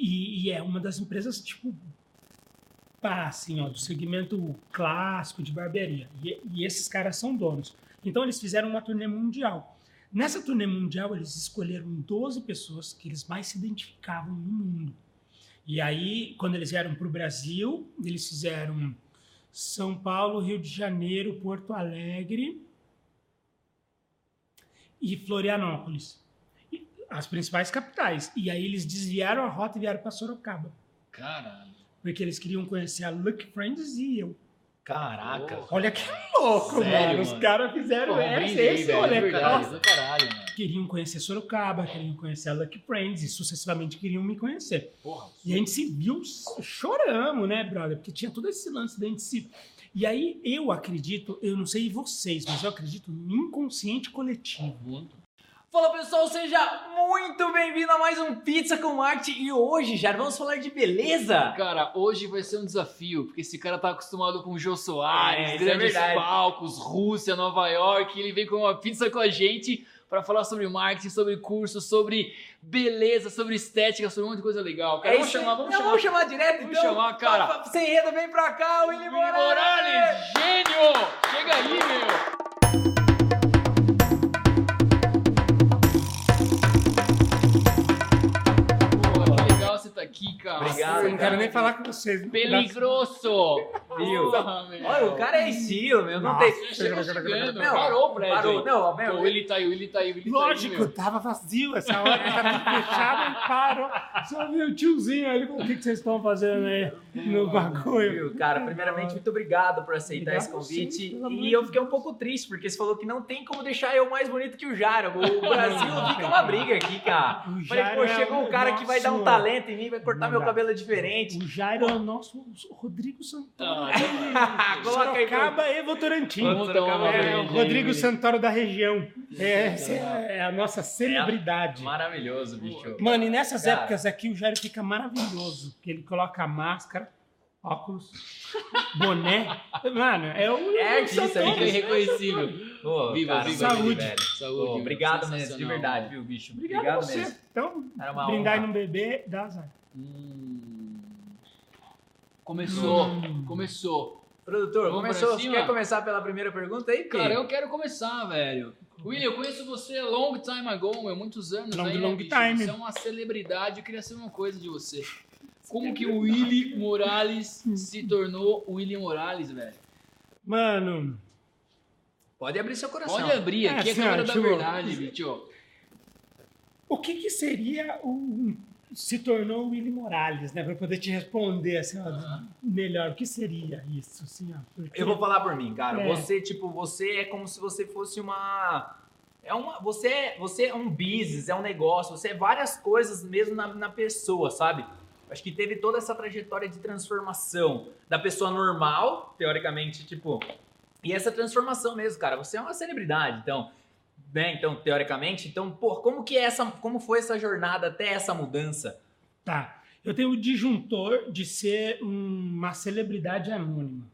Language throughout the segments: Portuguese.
e, e é uma das empresas, tipo, pá, assim, ó, do segmento clássico de barbearia. E, e esses caras são donos. Então eles fizeram uma turnê mundial. Nessa turnê mundial, eles escolheram 12 pessoas que eles mais se identificavam no mundo. E aí, quando eles vieram para o Brasil, eles fizeram São Paulo, Rio de Janeiro, Porto Alegre e Florianópolis. As principais capitais. E aí eles desviaram a rota e vieram para Sorocaba. Caralho. Porque eles queriam conhecer a Lucky Friends e eu. Caraca. Olha que louco, Sério, mano. Os caras fizeram Pô, um esse, brinde aí, esse velho, de verdade, Nossa. do caralho, mano. Queriam conhecer Sorocaba, queriam conhecer a Lucky Friends e sucessivamente queriam me conhecer. Porra. E a gente se viu, choramos, né, brother? Porque tinha todo esse lance da gente se. E aí eu acredito, eu não sei vocês, mas eu acredito no inconsciente coletivo. Muito. Fala pessoal, seja muito bem-vindo a mais um Pizza com Arte e hoje já vamos falar de beleza. Cara, hoje vai ser um desafio, porque esse cara tá acostumado com o Jô Soares, É, é grandes verdade. palcos, Rússia, Nova York, ele vem com uma pizza com a gente pra falar sobre marketing, sobre curso, sobre beleza, sobre estética, sobre um monte de coisa legal. Cara, É vamos chamar, vamos Não, chamar. vamos chamar direto Vamos então. chamar, cara. Sem enredo, vem pra cá, Willy Willy Morales. Morales, gênio! Chega aí, meu! Cara. Obrigado, Eu não quero nem falar com vocês. Peligroso! Viu? Meu. Olha, o cara é estilo, meu. Não tem. Chega chegando, Não, parou o prédio. Parou. Não, meu. Pô, o Willy tá aí, o Willy tá aí, o Willy tá aí, Lógico, meu. tava vazio essa hora, tá tudo fechado e parou. Só vi o tiozinho ali, o que, que vocês estão fazendo aí no bagulho? Viu, cara, primeiramente, muito obrigado por aceitar Obrigado esse convite. sim, e eu fiquei um pouco triste, porque você falou que não tem como deixar eu mais bonito que o Jara. O Brasil fica uma briga aqui, cara. O Falei, Jairo pô, é chegou um cara que vai dar um talento em mim, vai cortar Não meu cabelo diferente. O Jairo é o nosso Rodrigo Santoro. Ah, Coloca aí, Sorocaba e Votorantim. Uma É, o Rodrigo. Santoro da região. É, essa é a nossa celebridade. Maravilhoso, bicho. Mano, e nessas Cara. épocas aqui o Jairo fica maravilhoso. Que ele coloca máscara, óculos, boné. Mano, é o. É artista. Fica irreconhecível. Pô, Viva, cara, viva, saúde. velho. Saúde. Obrigado mesmo, de verdade, viu, bicho? Obrigado, a você. mesmo. Então, Era uma brindar e honra. não beber, dá azar. Hum. Começou, Hum. começou. Produtor, Vamos começou. quer começar pela primeira pergunta aí, Cara, eu quero começar, velho. William, eu conheço você long time ago, meu, muitos anos Long, aí, long bicho? time. Você é uma celebridade, eu queria saber uma coisa de você. Como que o Willy Morales se tornou William Morales, velho? Mano, Pode abrir seu coração. Pode abrir, É, aqui é a assim, ó, câmera da tipo, verdade, bicho. o que que seria o. Se tornou o Willy Morales, né? Pra poder te responder assim, ó, Aham. melhor. O que seria isso, assim, ó? Porque- Eu vou falar por mim, cara. É. Você, tipo, você é como se você fosse uma. É uma. Você, é- você é um business, é um negócio, você é várias coisas mesmo na, na pessoa, sabe? Acho que teve toda essa trajetória de transformação da pessoa normal, teoricamente, tipo. E essa transformação mesmo, cara. Você é uma celebridade, então. Né? Então, teoricamente, então, pô, como que é essa. Como foi essa jornada até essa mudança? Tá. Eu tenho o disjuntor de ser um- uma celebridade anônima.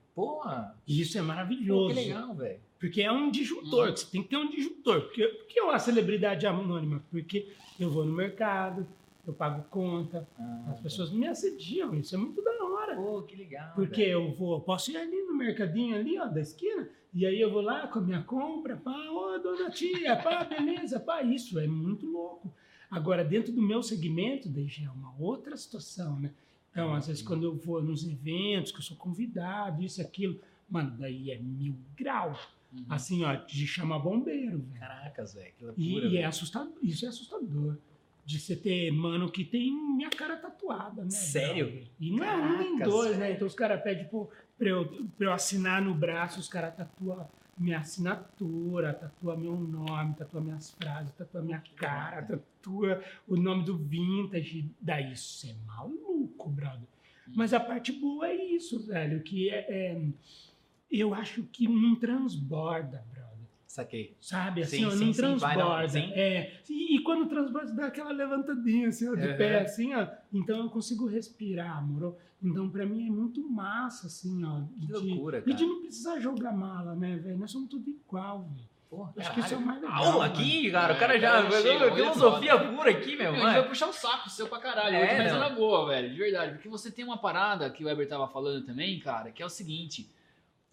E isso é pô, maravilhoso. que legal, velho. Porque é um disjuntor, Uhum. você tem que ter um disjuntor. Porque, por que é uma celebridade anônima? Porque eu vou no mercado, eu pago conta, as pessoas me assediam, isso é muito da hora. Pô, que legal. Porque eu vou, posso ir ali no mercadinho ali, ó, da esquina, e aí eu vou lá com a minha compra, pá, ô dona tia, pá, beleza, pá, isso é muito louco. Agora, dentro do meu segmento, daí já é uma outra situação, né? Então, às vezes, quando eu vou nos eventos, que eu sou convidado, isso, aquilo, mano, daí é mil grau. Uhum. Assim, ó, de chamar bombeiro, velho. Caracas, velho, que E, loucura. e é velho. assustador, isso é assustador. De você ter mano que tem minha cara tatuada, né? Sério? E não é um nem dois, né? velho. Então os caras pedem pô, pra, eu, pra eu assinar no braço, os caras tatuam minha assinatura, tatua meu nome, tatua minhas frases, tatua minha cara, tatua o nome do vintage. Daí isso é maluco, brother. Mas a parte boa é isso, velho, que é, é- eu acho que não transborda. Saquei. Sabe, assim, Sim, ó, sim, não sim, vai transborda. não. É, e, e quando transborda, dá aquela levantadinha, assim, ó, de Uhum. pé, assim, ó. Então eu consigo respirar, moro? Então, pra mim, é muito massa, assim, ó. Que de- loucura, E de cara. não precisar jogar mala, né, velho? Nós somos tudo igual, velho. Pô, Acho que isso é o mais legal. Aqui, cara. o É, cara já. cara chega, filosofia foda. pura aqui, meu. Mano. vai puxar o saco seu pra caralho, É, hoje, mas é na boa, velho, de verdade. Porque você tem uma parada que o Weber tava falando também, cara, que é o seguinte.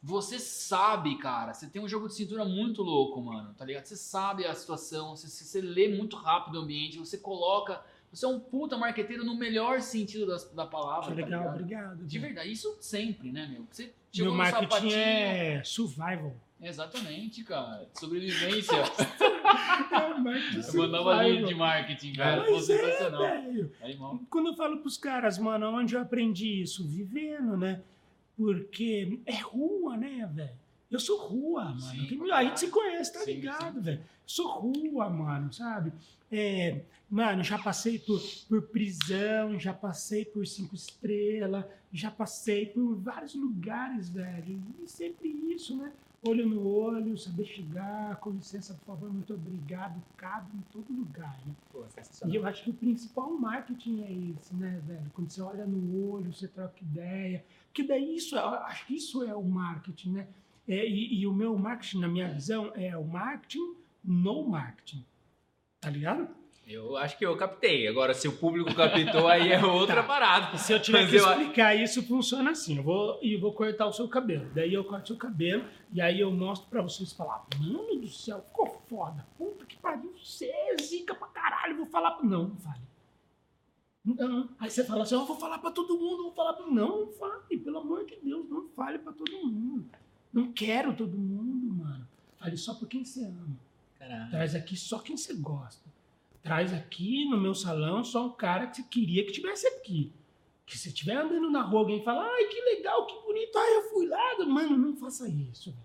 Você sabe, cara, você tem um jogo de cintura muito louco, mano, tá ligado? Você sabe a situação, você, você lê muito rápido o ambiente, você coloca. Você é um puta marqueteiro no melhor sentido da, da palavra. Que tá legal, ligado? obrigado. De verdade, isso sempre, né, meu? Você Meu chegou no marketing sapatinho. é survival. Exatamente, cara. Sobrevivência. É Eu mandava uma linha de marketing, cara. Pô, é, sensacional. irmão. Quando eu falo pros caras, mano, onde eu aprendi isso? Vivendo, né? Porque é rua, né, velho? Eu sou rua, mano. Sim, a gente se conhece, tá Sim, ligado, velho? Sou rua, mano, sabe? É, mano, já passei por, por prisão, já passei por cinco estrelas, já passei por vários lugares, velho. E sempre isso, né? Olho no olho, saber chegar, com licença, por favor, muito obrigado, cabe em todo lugar, né? Pô, E sensacional. eu acho que o principal marketing é esse, né, velho? Quando você olha no olho, você troca ideia. Porque daí isso, eu acho que isso é o marketing, né? É, e, e o meu marketing, na minha visão, é o marketing no marketing. Tá ligado? Eu acho que eu captei. Agora, se o público captou, aí é outra Tá. parada. Se eu tiver Mas que eu- explicar isso, funciona assim. Eu vou, e vou cortar o seu cabelo. Daí eu corto o seu cabelo e aí eu mostro pra vocês falar, mano do céu, ficou foda. Puta que pariu, você é zica pra caralho. Vou falar. Não, não fale. Não. Aí você fala assim, eu vou falar pra todo mundo, vou falar pra... Não, não fale, pelo amor de Deus, não fale pra todo mundo. Não quero todo mundo, mano. Fale só por quem você ama. Caralho. Traz aqui só quem você gosta. Traz aqui no meu salão só um cara que você queria que tivesse aqui. Que se estiver andando na rua, alguém fala, ai, que legal, que bonito, ai, eu fui lá. Mano, não faça isso.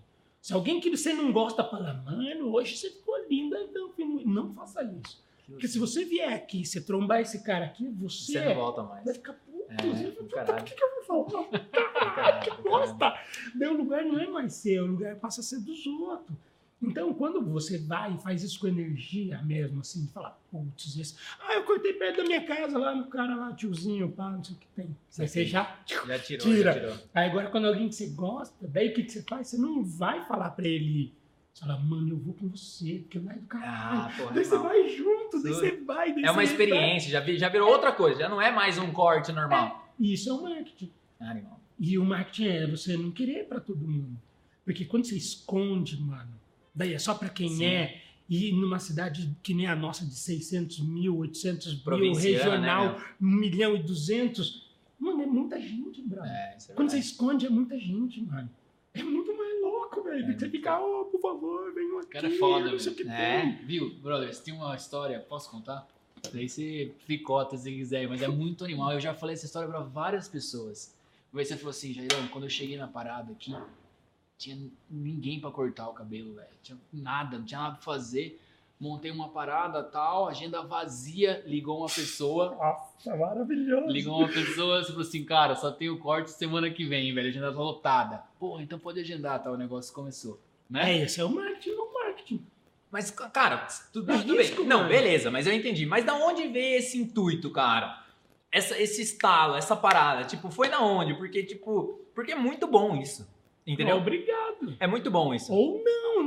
Se alguém que você não gosta fala, mano, hoje você ficou linda, então, não faça isso. Porque se você vier aqui, você trombar esse cara aqui, você, Você não volta mais. vai ficar puto. É, você vai o que, que eu vou falar? Caralho, que bosta! Daí o lugar não é mais seu, o lugar passa a ser dos outros. Então, quando você vai e faz isso com energia mesmo, assim, de falar, putz, esse... ah, eu cortei perto da minha casa lá no cara lá, tiozinho, pá, não sei o que tem. Aí você já. Já tirou, Tira. já tirou. Aí agora, quando alguém que você gosta, daí o que, que você faz? Você não vai falar pra ele. Você fala, mano, eu vou com você, porque é do caralho. Ah, porra, daí você vai junto, daí você vai. daí É uma experiência, já, já virou outra coisa, já não é mais um corte normal. vai. Isso é o marketing. Animal. E o marketing é você não querer pra todo mundo. Porque quando você esconde, mano, daí é só pra quem Sim. é. E numa cidade que nem a nossa de 600 mil, 800 mil, Provinciana, regional, né, 1 milhão e 200. Mano, é muita gente, brother. É, é Quando você esconde, é muita gente, mano. É muito velho. É você ficar, oh, por favor, venham aqui. O cara é foda, não sei o que velho. É. tem. Viu, brother, você tem uma história, posso contar? Daí você picota se quiser, mas é muito animal. Eu já falei essa história pra várias pessoas. Aí você falou assim, Jairão, quando eu cheguei na parada aqui, tinha ninguém pra cortar o cabelo, velho. Tinha nada, não tinha nada pra fazer. Montei uma parada tal, agenda vazia, ligou uma pessoa. Nossa, maravilhoso. Ligou uma pessoa e falou assim, cara, só tem o corte semana que vem, velho. A agenda tá lotada. Pô, então pode agendar, tá? O negócio começou. Né? É, esse é o marketing no marketing. Mas, cara, tudo, É tudo risco, bem. Não, mano. beleza, mas eu entendi. Mas da onde veio esse intuito, cara? Essa, esse estalo, essa parada? Tipo, foi da onde? Porque, tipo, porque é muito bom isso. Entendeu? Obrigado. É muito bom isso. Ou não, né?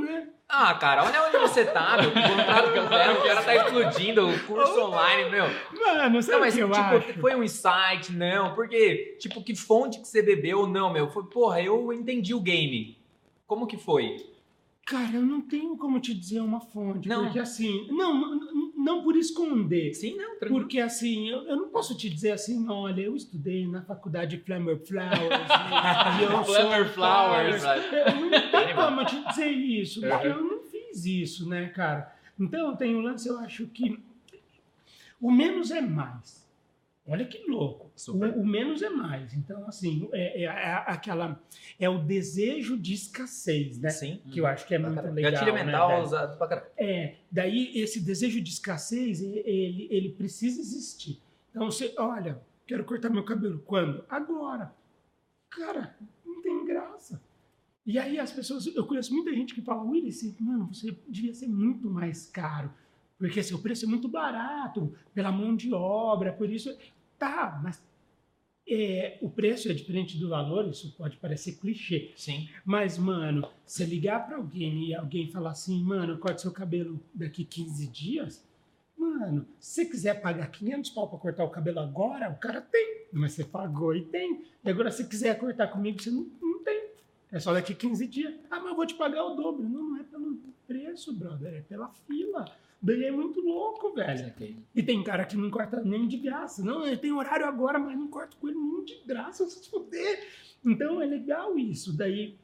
Ah, cara, olha onde você tá, meu. O contrato que eu o cara tá explodindo, o curso online, meu. Mano, sabe Não, mas que tipo, acho? foi um insight, não. Porque, tipo, que fonte que você bebeu, não, meu. Foi, porra, eu entendi o game. Como que foi? Cara, eu não tenho como te dizer uma fonte. Não. Porque assim, não, não, não por esconder. Sim, não, tranquilo. Porque assim, eu, eu não posso te dizer assim, olha, eu estudei na faculdade Flammer Flowers. e, e eu Flammer Flowers, Eu não tenho como te dizer isso, porque eu não fiz isso, né, cara? Então tem um lance, eu acho que o menos é mais. Olha que louco. O, o menos é mais. Então, assim, é, é- é aquela. É o desejo de escassez, né? Sim. Que eu acho que é muito Bacana. legal. Gatilho né, mental velho? usado pra caralho. É, daí esse desejo de escassez, ele, ele precisa existir. Então você, olha, quero cortar meu cabelo. Quando? Agora. Cara, não tem graça. E aí as pessoas, eu conheço muita gente que fala, Willis, mano, você devia ser muito mais caro. Porque seu preço é muito barato, pela mão de obra, por isso. Tá, mas é, o preço é diferente do valor, isso pode parecer clichê. Sim. Mas, mano, você ligar pra alguém e alguém falar assim, mano, corta seu cabelo daqui 15 dias, mano, se você quiser pagar 500 pau pra cortar o cabelo agora, o cara tem. Mas você pagou e tem. E agora, se você quiser cortar comigo, você não, não tem. É só daqui 15 dias. Ah, mas eu vou te pagar o dobro. Não, não é pelo preço, brother, é pela fila. Daí é muito louco, velho. E tem cara que não corta nem de graça. Não, ele tem horário agora, mas não corta com ele nem de graça, se fuder. Então é legal isso. Daí,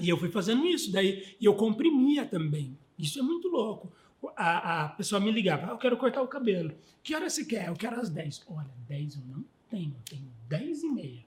e eu fui fazendo isso. Daí, e eu comprimia também. Isso é muito louco. A, a pessoa me ligava, ah, eu quero cortar o cabelo. Que hora você quer? Eu quero às 10. Olha, 10 eu não tenho, eu tenho 10 e meia.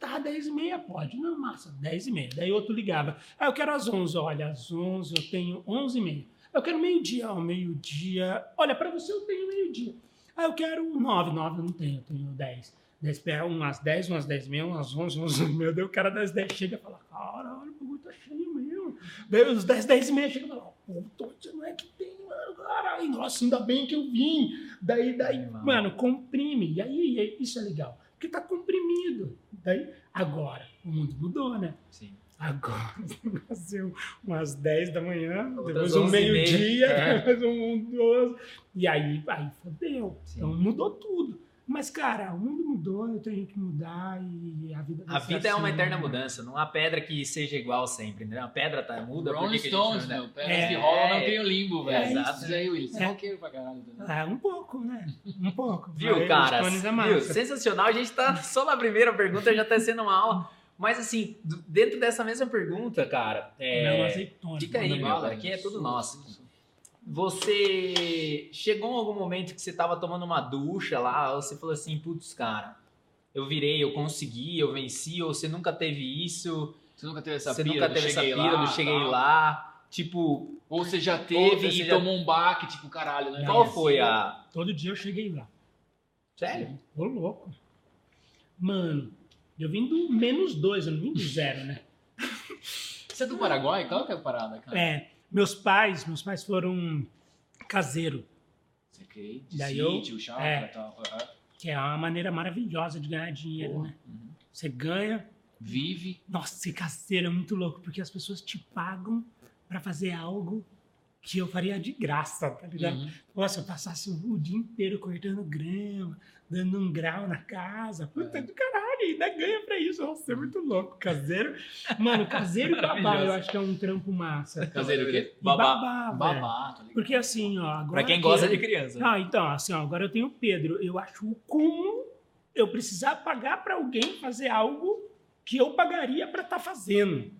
Tá, 10 e meia pode. Não, massa, 10 e meia. Daí outro ligava, ah, eu quero às 11. Olha, às 11 eu tenho 11 e meia. Eu quero meio-dia, ó, meio-dia. Olha, para você eu tenho meio-dia. Ah, eu quero 9, 9 eu não tenho, eu tenho 10. 10 pé, umas 10, umas 10 meia, umas 11, 11 meia. Daí o cara das 10 chega e fala, caralho, o bagulho tá cheio mesmo. Daí os 10, 10 e meia chega e fala, puta, você não é que tem, mano, caralho. Nossa, ainda bem que eu vim. Daí, daí, Animal. mano, comprime. E aí, e- isso é legal. Porque tá comprimido. Daí, agora, o mundo mudou, né? Sim. Agora, nasceu umas 10 da manhã, Outras depois um 11 meia. meio-dia, É. depois um 12. E aí, aí fodeu. Sim. Então mudou tudo. Mas, cara, o mundo mudou, eu tenho que mudar e a vida A vida é uma assim, eterna né? mudança, não há pedra que seja igual sempre, né? A pedra tá muda, Rolling Stones, não meu. muda? Pedras É. que rolam não tem o limbo, velho. É, exato. Isso aí, Willis. É. é roqueiro pra caralho. É, um pouco, né? Um pouco. Viu, cara? é Viu? Sensacional. A gente tá só na primeira pergunta, já tá sendo uma aula. Mas assim, dentro dessa mesma pergunta, cara, é, Não, azeitona. dica aí, bala. aqui é tudo nosso. Você chegou em algum momento que você tava tomando uma ducha lá, ou você falou assim, putz, cara, eu virei, eu consegui, eu venci, ou você nunca teve isso, Você nunca teve essa você pira nunca teve essa pira lá, do cheguei tal? lá, tipo, Ou você já teve você e já- tomou um baque, tipo, caralho, né? qual foi a... Todo dia eu cheguei lá. Sério? Ô, louco. Mano, eu vim do menos dois, eu não vim do zero, né? Você é do Paraguai? Qual que é a parada, cara? É, meus pais, meus pais foram caseiro, Você quer de Daí eu- sítio, chácara é. tal. que é uma maneira maravilhosa de ganhar dinheiro, né? Uhum. Você ganha, Vive. Nossa, ser caseiro é muito louco, porque as pessoas te pagam pra fazer algo que eu faria de graça, tá ligado? Uhum. Nossa, eu passasse o dia inteiro cortando grama, dando um grau na casa. Puta É. do caralho, ainda ganha pra isso. Nossa, é muito louco. Caseiro. Mano, caseiro e babá, Maravilhoso. eu acho que é um trampo massa. Caseiro o quê? Babá. babá. Babá, tá ligado? Porque assim, ó, agora. Pra quem que gosta eu- de criança. Ah, então, assim, ó, agora eu tenho o Pedro. Eu acho o cúmulo eu precisar pagar pra alguém fazer algo que eu pagaria pra estar fazendo.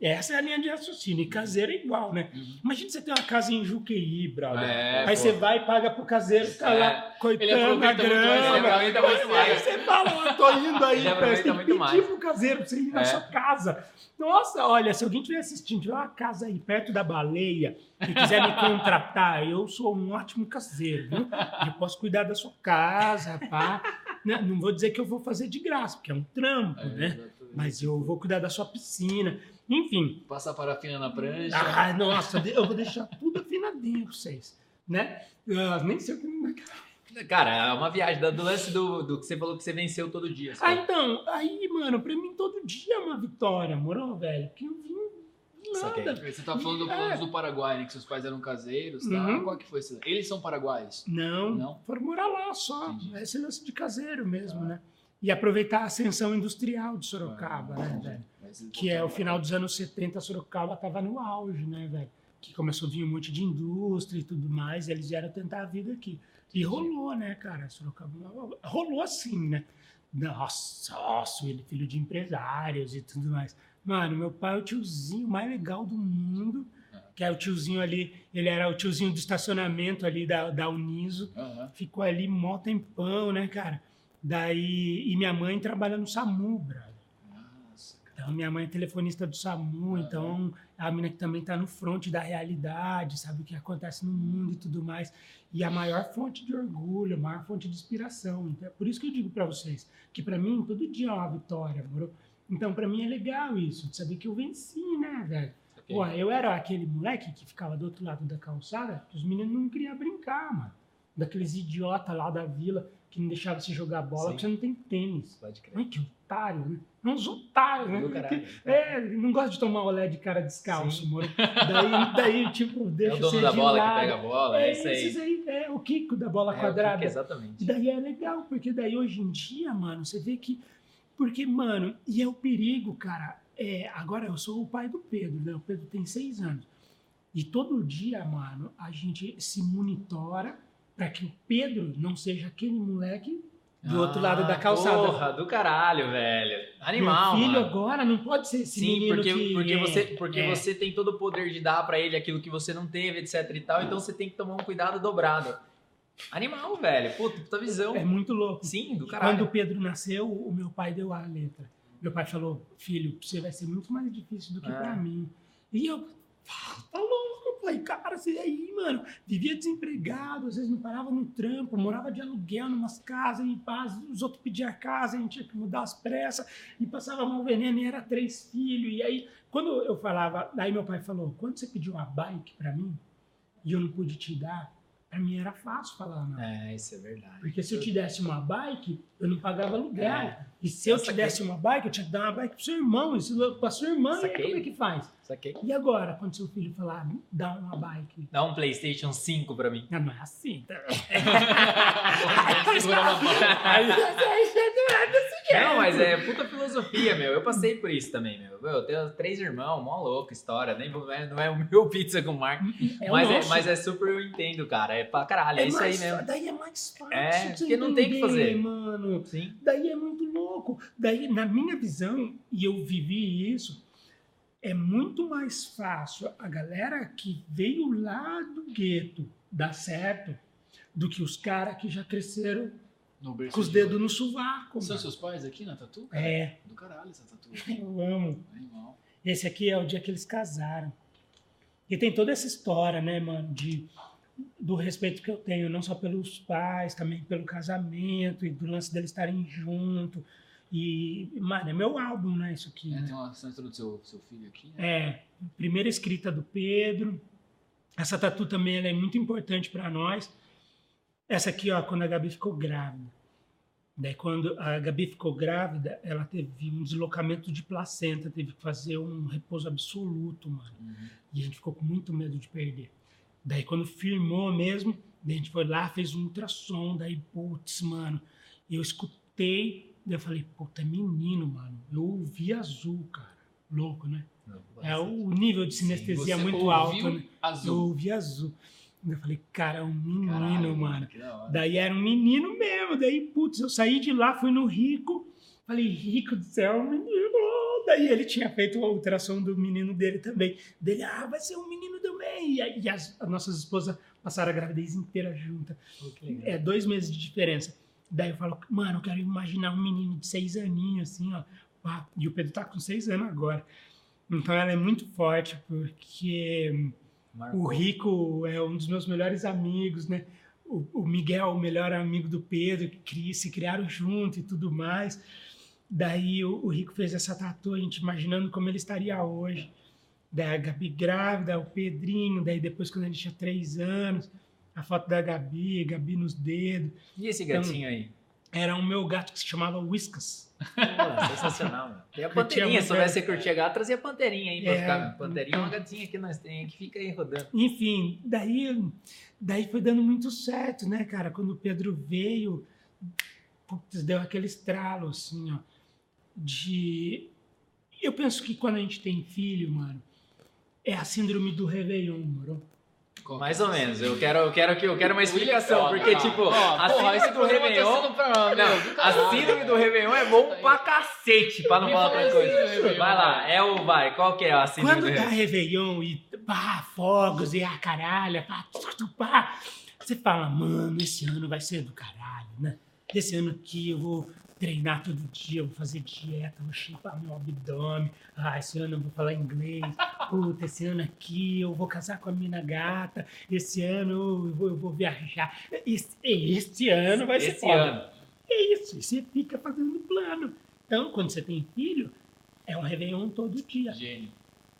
Essa é a linha de raciocínio. E caseiro é igual, né? Uhum. Imagina você ter uma casa em Juqueí, brother. É, Aí pô. você vai e paga pro caseiro, ficar É. lá cortando Ele a grama. Aí. Você fala, ó, tô indo aí, você tem que pedir mais. pro caseiro pra você ir na É. sua casa. Nossa, olha, se alguém estiver assistindo, tiver uma casa aí perto da baleia e quiser me contratar, eu sou um ótimo caseiro, viu? Eu posso cuidar da sua casa, pá. Né? Não vou dizer que eu vou fazer de graça, porque é um trampo, É, né? exatamente. Mas eu vou cuidar da sua piscina. Enfim, Passar parafina na prancha. ah, nossa, eu vou deixar tudo afinadinho pra vocês, né? Eu nem sei o que... Cara, é uma viagem do, lance do, do que você falou que você venceu todo dia. Ah, sabe? então, aí, mano, pra mim todo dia é uma vitória, moro, velho? Porque eu vim Saquei. nada. Você tá falando do, É. falando do Paraguai, né? Que seus pais eram caseiros, tá? Uhum. Qual que foi isso? Eles são paraguaios. Não, Não? foram morar lá só. Entendi. Esse lance de caseiro mesmo, né? E aproveitar a ascensão industrial de Sorocaba, Ah, né, velho? Que é o final dos anos 70, Sorocaba tava no auge, né, velho? Que começou a vir um monte de indústria e tudo mais, e eles vieram tentar a vida aqui. E rolou, né, cara? Sorocaba rolou assim, né? Nossa, nossa, ele filho de empresários e tudo mais. Mano, meu pai é o tiozinho mais legal do mundo, que é o tiozinho ali, ele era o tiozinho do estacionamento ali da, da Uniso, Aham. ficou ali mó tempão, né, cara? Daí, e minha mãe trabalha no SAMU, brother. Então, minha mãe é telefonista do SAMU, então é a mina que também está no fronte da realidade, sabe o que acontece no mundo e tudo mais. E a maior fonte de orgulho, a maior fonte de inspiração. Então, é por isso que eu digo para vocês que para mim todo dia é uma vitória, moro? Então, para mim é legal isso, de saber que eu venci, né, velho? Pô, eu era aquele moleque que ficava do outro lado da calçada, que os meninos não queriam brincar, mano. Daqueles idiotas lá da vila. Que não deixava você jogar bola, Sim. porque você não tem tênis. Pode crer. Ai, que otário, né? É uns otários, né? Caralho. É, não gosta de tomar olé de cara descalço, Sim. moro? Daí, daí, tipo, É deixa o dono da bola gelado. que pega a bola, é, isso esses aí. aí. É o Kiko da bola É, o quadrada. Kiko, exatamente. E daí é legal, porque daí hoje em dia, mano, você vê que. Porque, mano, e é o perigo, cara. É, agora eu sou o pai do Pedro, né? O Pedro tem seis anos. E todo dia, mano, a gente se monitora para que o Pedro não seja aquele moleque do outro lado da calçada. Ah, Porra, do caralho, velho. Animal, Meu filho mano. agora não pode ser esse Sim, menino porque, que porque, é- você, porque é. você tem todo o poder de dar pra ele aquilo que você não teve, etc e tal, então você tem que tomar um cuidado dobrado. Animal, velho. Puta, puta visão. é muito louco. Sim, do Quando caralho. o Pedro nasceu, o meu pai deu a letra. Meu pai falou: Filho, você vai ser muito mais difícil do que É. pra mim. E eu, "Ah, tá louco, pai, cara, você aí, mano, vivia desempregado, às vezes não parava no trampo, morava de aluguel numas casas, em paz, os outros pediam casa, a gente tinha que mudar as pressas, e passava mal veneno, e era três filhos. E aí, quando eu falava, aí meu pai falou: Quando você pediu uma bike pra mim, e eu não pude te dar, pra mim era fácil falar não. É, isso é verdade. Porque se eu te desse uma bike, eu não pagava aluguel. É. E se eu te Saquei. desse uma bike, eu tinha que dar uma bike pro seu irmão. Pra sua irmã, e aí como é que faz? Saquei. E agora, quando seu filho falar, dá uma bike? Dá um PlayStation 5 pra mim. Não, não é assim. Tá? Segura. Aí, aí você não é mas é puta filosofia, meu. Eu passei por isso também, meu. Eu tenho três irmãos, mó louco história. Nem, vou- não é- não é o meu pizza com o Marco. É o mas, é, mas é super eu entendo, cara. É pra caralho, é, isso aí mais mesmo. fa- Daí é mais fácil. É, porque não tem o que fazer. mano. Sim. Daí é muito louco. Daí, na minha visão, e eu vivi isso, é muito mais fácil a galera que veio lá do gueto dar certo do que os caras que já cresceram com os de dedos no sovaco. São mano. seus pais aqui na tatu? cara? É, Do caralho essa tatu. eu amo. Animal. Esse aqui é o dia que eles casaram. E tem toda essa história, né, mano, de, do respeito que eu tenho, não só pelos pais, também pelo casamento e do lance deles estarem junto. E, mano, é meu álbum, né, isso aqui. É, né? tem uma assinatura do seu, seu filho aqui, né? É, primeira escrita do Pedro. Essa tatu também é muito importante para nós. Essa aqui, ó, quando a Gabi ficou grávida. Daí, quando a Gabi ficou grávida, ela teve um deslocamento de placenta, teve que fazer um repouso absoluto, mano. Uhum. E a gente ficou com muito medo de perder. Daí, quando firmou mesmo, a gente foi lá, fez um ultrassom. Daí, putz, mano, eu escutei. Daí eu falei, puta, é menino, mano. Eu ouvi azul, cara. Louco, né? É o nível de sinestesia Você muito ouviu alto, né? Eu Azul. ouvi azul. Eu falei, cara, é um menino, Caralho, mano. Daí era um menino mesmo. Daí, putz, eu saí de lá, fui no Rico. Falei, Rico do céu, é um menino. Daí ele tinha feito a ultrassom do menino dele também. Dele, ah, vai ser um menino também. E, aí as, as nossas esposas passaram a gravidez inteira junta. É dois meses de diferença. Daí eu falo, mano, eu quero imaginar um menino de seis aninhos, assim, ó. Pá, E o Pedro tá com seis anos agora. Então ela é muito forte, porque Marcou. o Rico é um dos meus melhores amigos, né? O, o Miguel, o melhor amigo do Pedro, que se criaram junto e tudo mais. Daí o, o Rico fez essa tatu, a gente imaginando como ele estaria hoje. Da Gabi grávida, o Pedrinho, daí depois quando ele tinha três anos, a foto da Gabi, Gabi nos dedos. E esse gatinho aí? Era o meu gato que se chamava Whiskas. Pô, sensacional, meu. Tem a muito, se soubesse curtir gato, trazia a panterinha aí pra É. ficar. Panterinha é uma gatinha que nós temos, que fica aí rodando. Enfim, daí, daí foi dando muito certo, né, cara? Quando o Pedro veio, putz, deu aquele estralo, assim, ó, de... Eu penso que quando a gente tem filho, mano, é a síndrome do Réveillon, moro? Mais é ou menos. Eu quero, eu quero, que, eu quero uma explicação, porque, tipo, a síndrome do tá Réveillon. Não, do a síndrome do Réveillon é bom pra cacete, pra não falar fala outra coisa. Vai lá, é o. Vai, qual que é a síndrome Quando do dá Réveillon? E pá, fogos e a caralho, pá, pá, você fala, mano, esse ano vai ser do caralho, né? Esse ano aqui eu vou treinar todo dia, vou fazer dieta, vou chipar meu abdômen. Ah, esse ano eu vou falar inglês. Puta, esse ano aqui eu vou casar com a mina gata. Esse ano eu vou, eu vou viajar. Esse, esse ano vai ser Esse foda. ano. É isso, e você fica fazendo plano. Então, quando você tem filho, é um Réveillon todo dia. Gênio.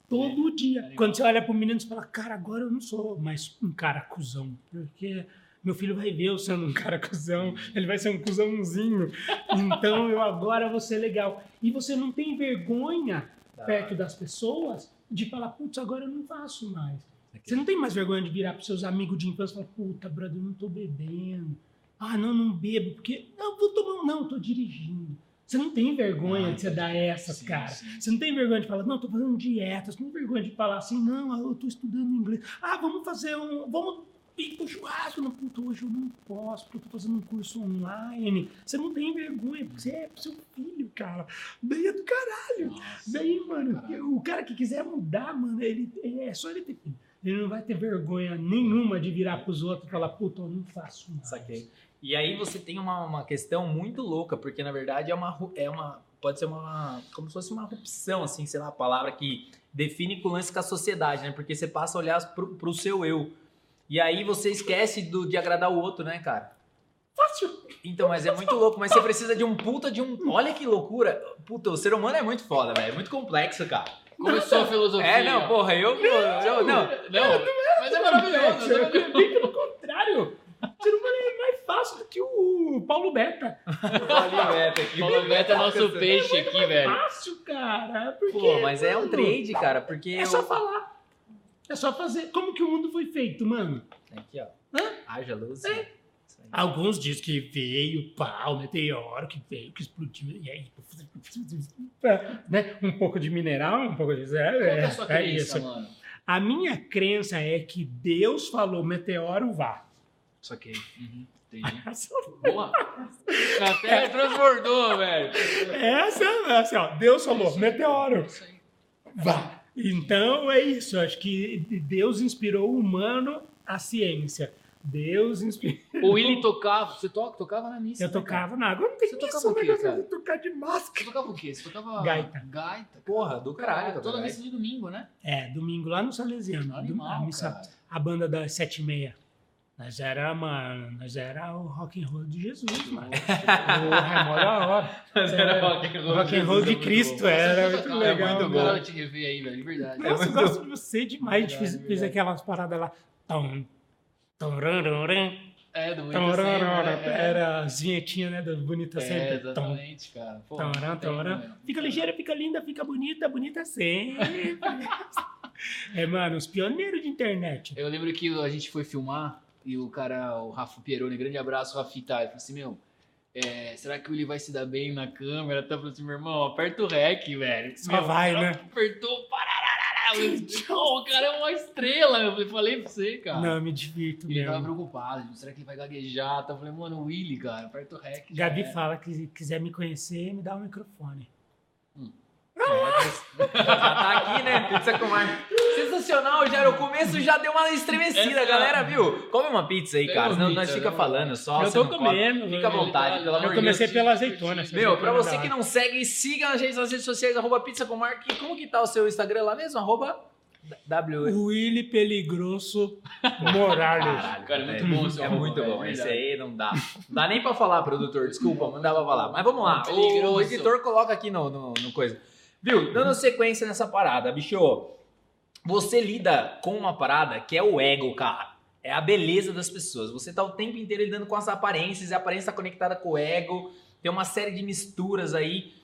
Todo dia. Animal. Quando você olha pro menino, você fala, cara, agora eu não sou mais um cara cuzão. Porque Meu filho vai ver eu sendo um cara cuzão, ele vai ser um cuzãozinho. Então eu agora vou ser legal. E você não tem vergonha perto das pessoas de falar, putz, agora eu não faço mais. Você não tem mais vergonha de virar para seus amigos de infância e falar, puta, brother, eu não tô bebendo. Ah, não, não bebo, porque. Não, vou tomar. Não, eu tô dirigindo. Você não tem vergonha Ah, de você dar essas, sim, cara. sim. Você não tem vergonha de falar, não, tô fazendo dieta. Você não tem vergonha de falar assim, não, eu tô estudando inglês. Ah, vamos fazer um. Vamos ir pro churrasco. Não, puta, hoje eu não posso, porque eu tô fazendo um curso online. Você não tem vergonha, porque você é pro seu filho, cara. Daí é do caralho. Nossa. Daí, mano, Caralho. o cara que quiser mudar, mano, ele é só ele ter filho. Ele não vai ter vergonha nenhuma de virar pros outros e falar, puta, eu não faço mais. Saquei. E aí você tem uma, uma questão muito louca, porque na verdade é uma, é uma. Pode ser uma. Como se fosse uma opção, assim, sei lá, a palavra que define com lance com a sociedade, né? Porque você passa a olhar pro, pro seu eu. E aí você esquece do, de agradar o outro, né, cara? Fácil. Então, mas é muito louco, mas você precisa de um puta de um. Olha que loucura! Puta, o ser humano é muito foda, velho. É muito complexo, cara. Começou a filosofia. É, não, porra, eu. eu não, Não, mas é maravilhoso. É, é é bem pelo contrário. O ser humano é mais fácil do que o Paulo Beta. Paulo Beto é nosso peixe aqui, velho. Fácil, cara. Porque, Pô, mas é um trade, cara, porque. É eu- só falar. É só fazer. Como que o mundo foi feito, mano? Aqui, ó. Hã? Haja luz. É. Aí. Alguns dizem que veio pau, meteoro, que veio, que explodiu. E aí, né? Um pouco de mineral, um pouco de. Qual que é a sua é crença, isso. mano? A minha crença é que Deus falou meteoro vá. Só que. Uhum, entendi. Boa. Até transbordou, velho. Essa é assim, ó. Deus falou meteoro vá. Então é isso. Acho que Deus inspirou o humano à ciência. Deus inspirou. O Willy tocava. Você toca, tocava na missa. Eu né, cara? tocava na água. Não tem Você isso, tocava o quê, cara? de tocar de Você máscara. tocava o quê? Você tocava. Gaita. Gaita. Porra, do caralho. Toda missa de domingo, né? É, domingo lá no Salesiano. Animal, a, missa- cara. a banda das sete e meia. Nós era, mano, nós era o rock and roll de Jesus, mano. O Raimundo da hora. Mas era rock and roll. Rock and roll de é Cristo, bom. era muito tocava, legal. É muito bom te rever aí, velho. De verdade. Nossa, eu gosto de você demais. Verdade, fez verdade. aquelas paradas lá. Tom, torororã, É, do Bonita. Sempre, né? Era as vinhetinhas, né? Do Bonita É, Sempre. Tom, exatamente, cara. Pô, não tem, tororã. velho. Fica ligeira, fica linda, fica bonita, bonita sempre. é, mano, os pioneiros de internet. Eu lembro que a gente foi filmar e o cara, o Rafa Pieroni, grande abraço, Rafita, ele falou assim, meu, é, será que o Willi vai se dar bem na câmera? Tá falando assim, meu irmão, aperta o rec, velho. Só Meu, vai, o né? Apertou, parararara. Eu disse, "Pô, o cara é uma estrela, eu falei pra você, cara. Não, eu me divirto Ele tava mesmo. preocupado, tipo, será que ele vai gaguejar? Tá? Eu falei, mano, o Willi, cara, aperta o rec. Gabi era. fala que se quiser me conhecer, me dá um microfone. Já tá aqui, né? Pizza com mar. Sensacional, já o começo já deu uma estremecida, Essa- galera, viu? Come uma pizza aí, cara, pizza, nós fica né? falando só. eu tô não come. comendo. Fica à eu- vontade, pelo amor Eu de comecei Deus. pela azeitona. Meu, pra você que não segue, siga a gente nas redes sociais, arroba pizza com Mark. E como que tá o seu Instagram lá mesmo? Arroba W. Willy Peligroso Morales. Cara, é muito bom esse É muito velho, bom. é Esse aí não dá. Não dá nem pra falar, produtor. Desculpa, não dá pra falar. Mas vamos lá. O, editor coloca aqui no, no, no coisa. Viu? Dando sequência nessa parada, bicho. Você lida com uma parada que é o ego, cara. É a beleza das pessoas. Você tá o tempo inteiro lidando com as aparências, e a aparência tá conectada com o ego. Tem uma série de misturas aí.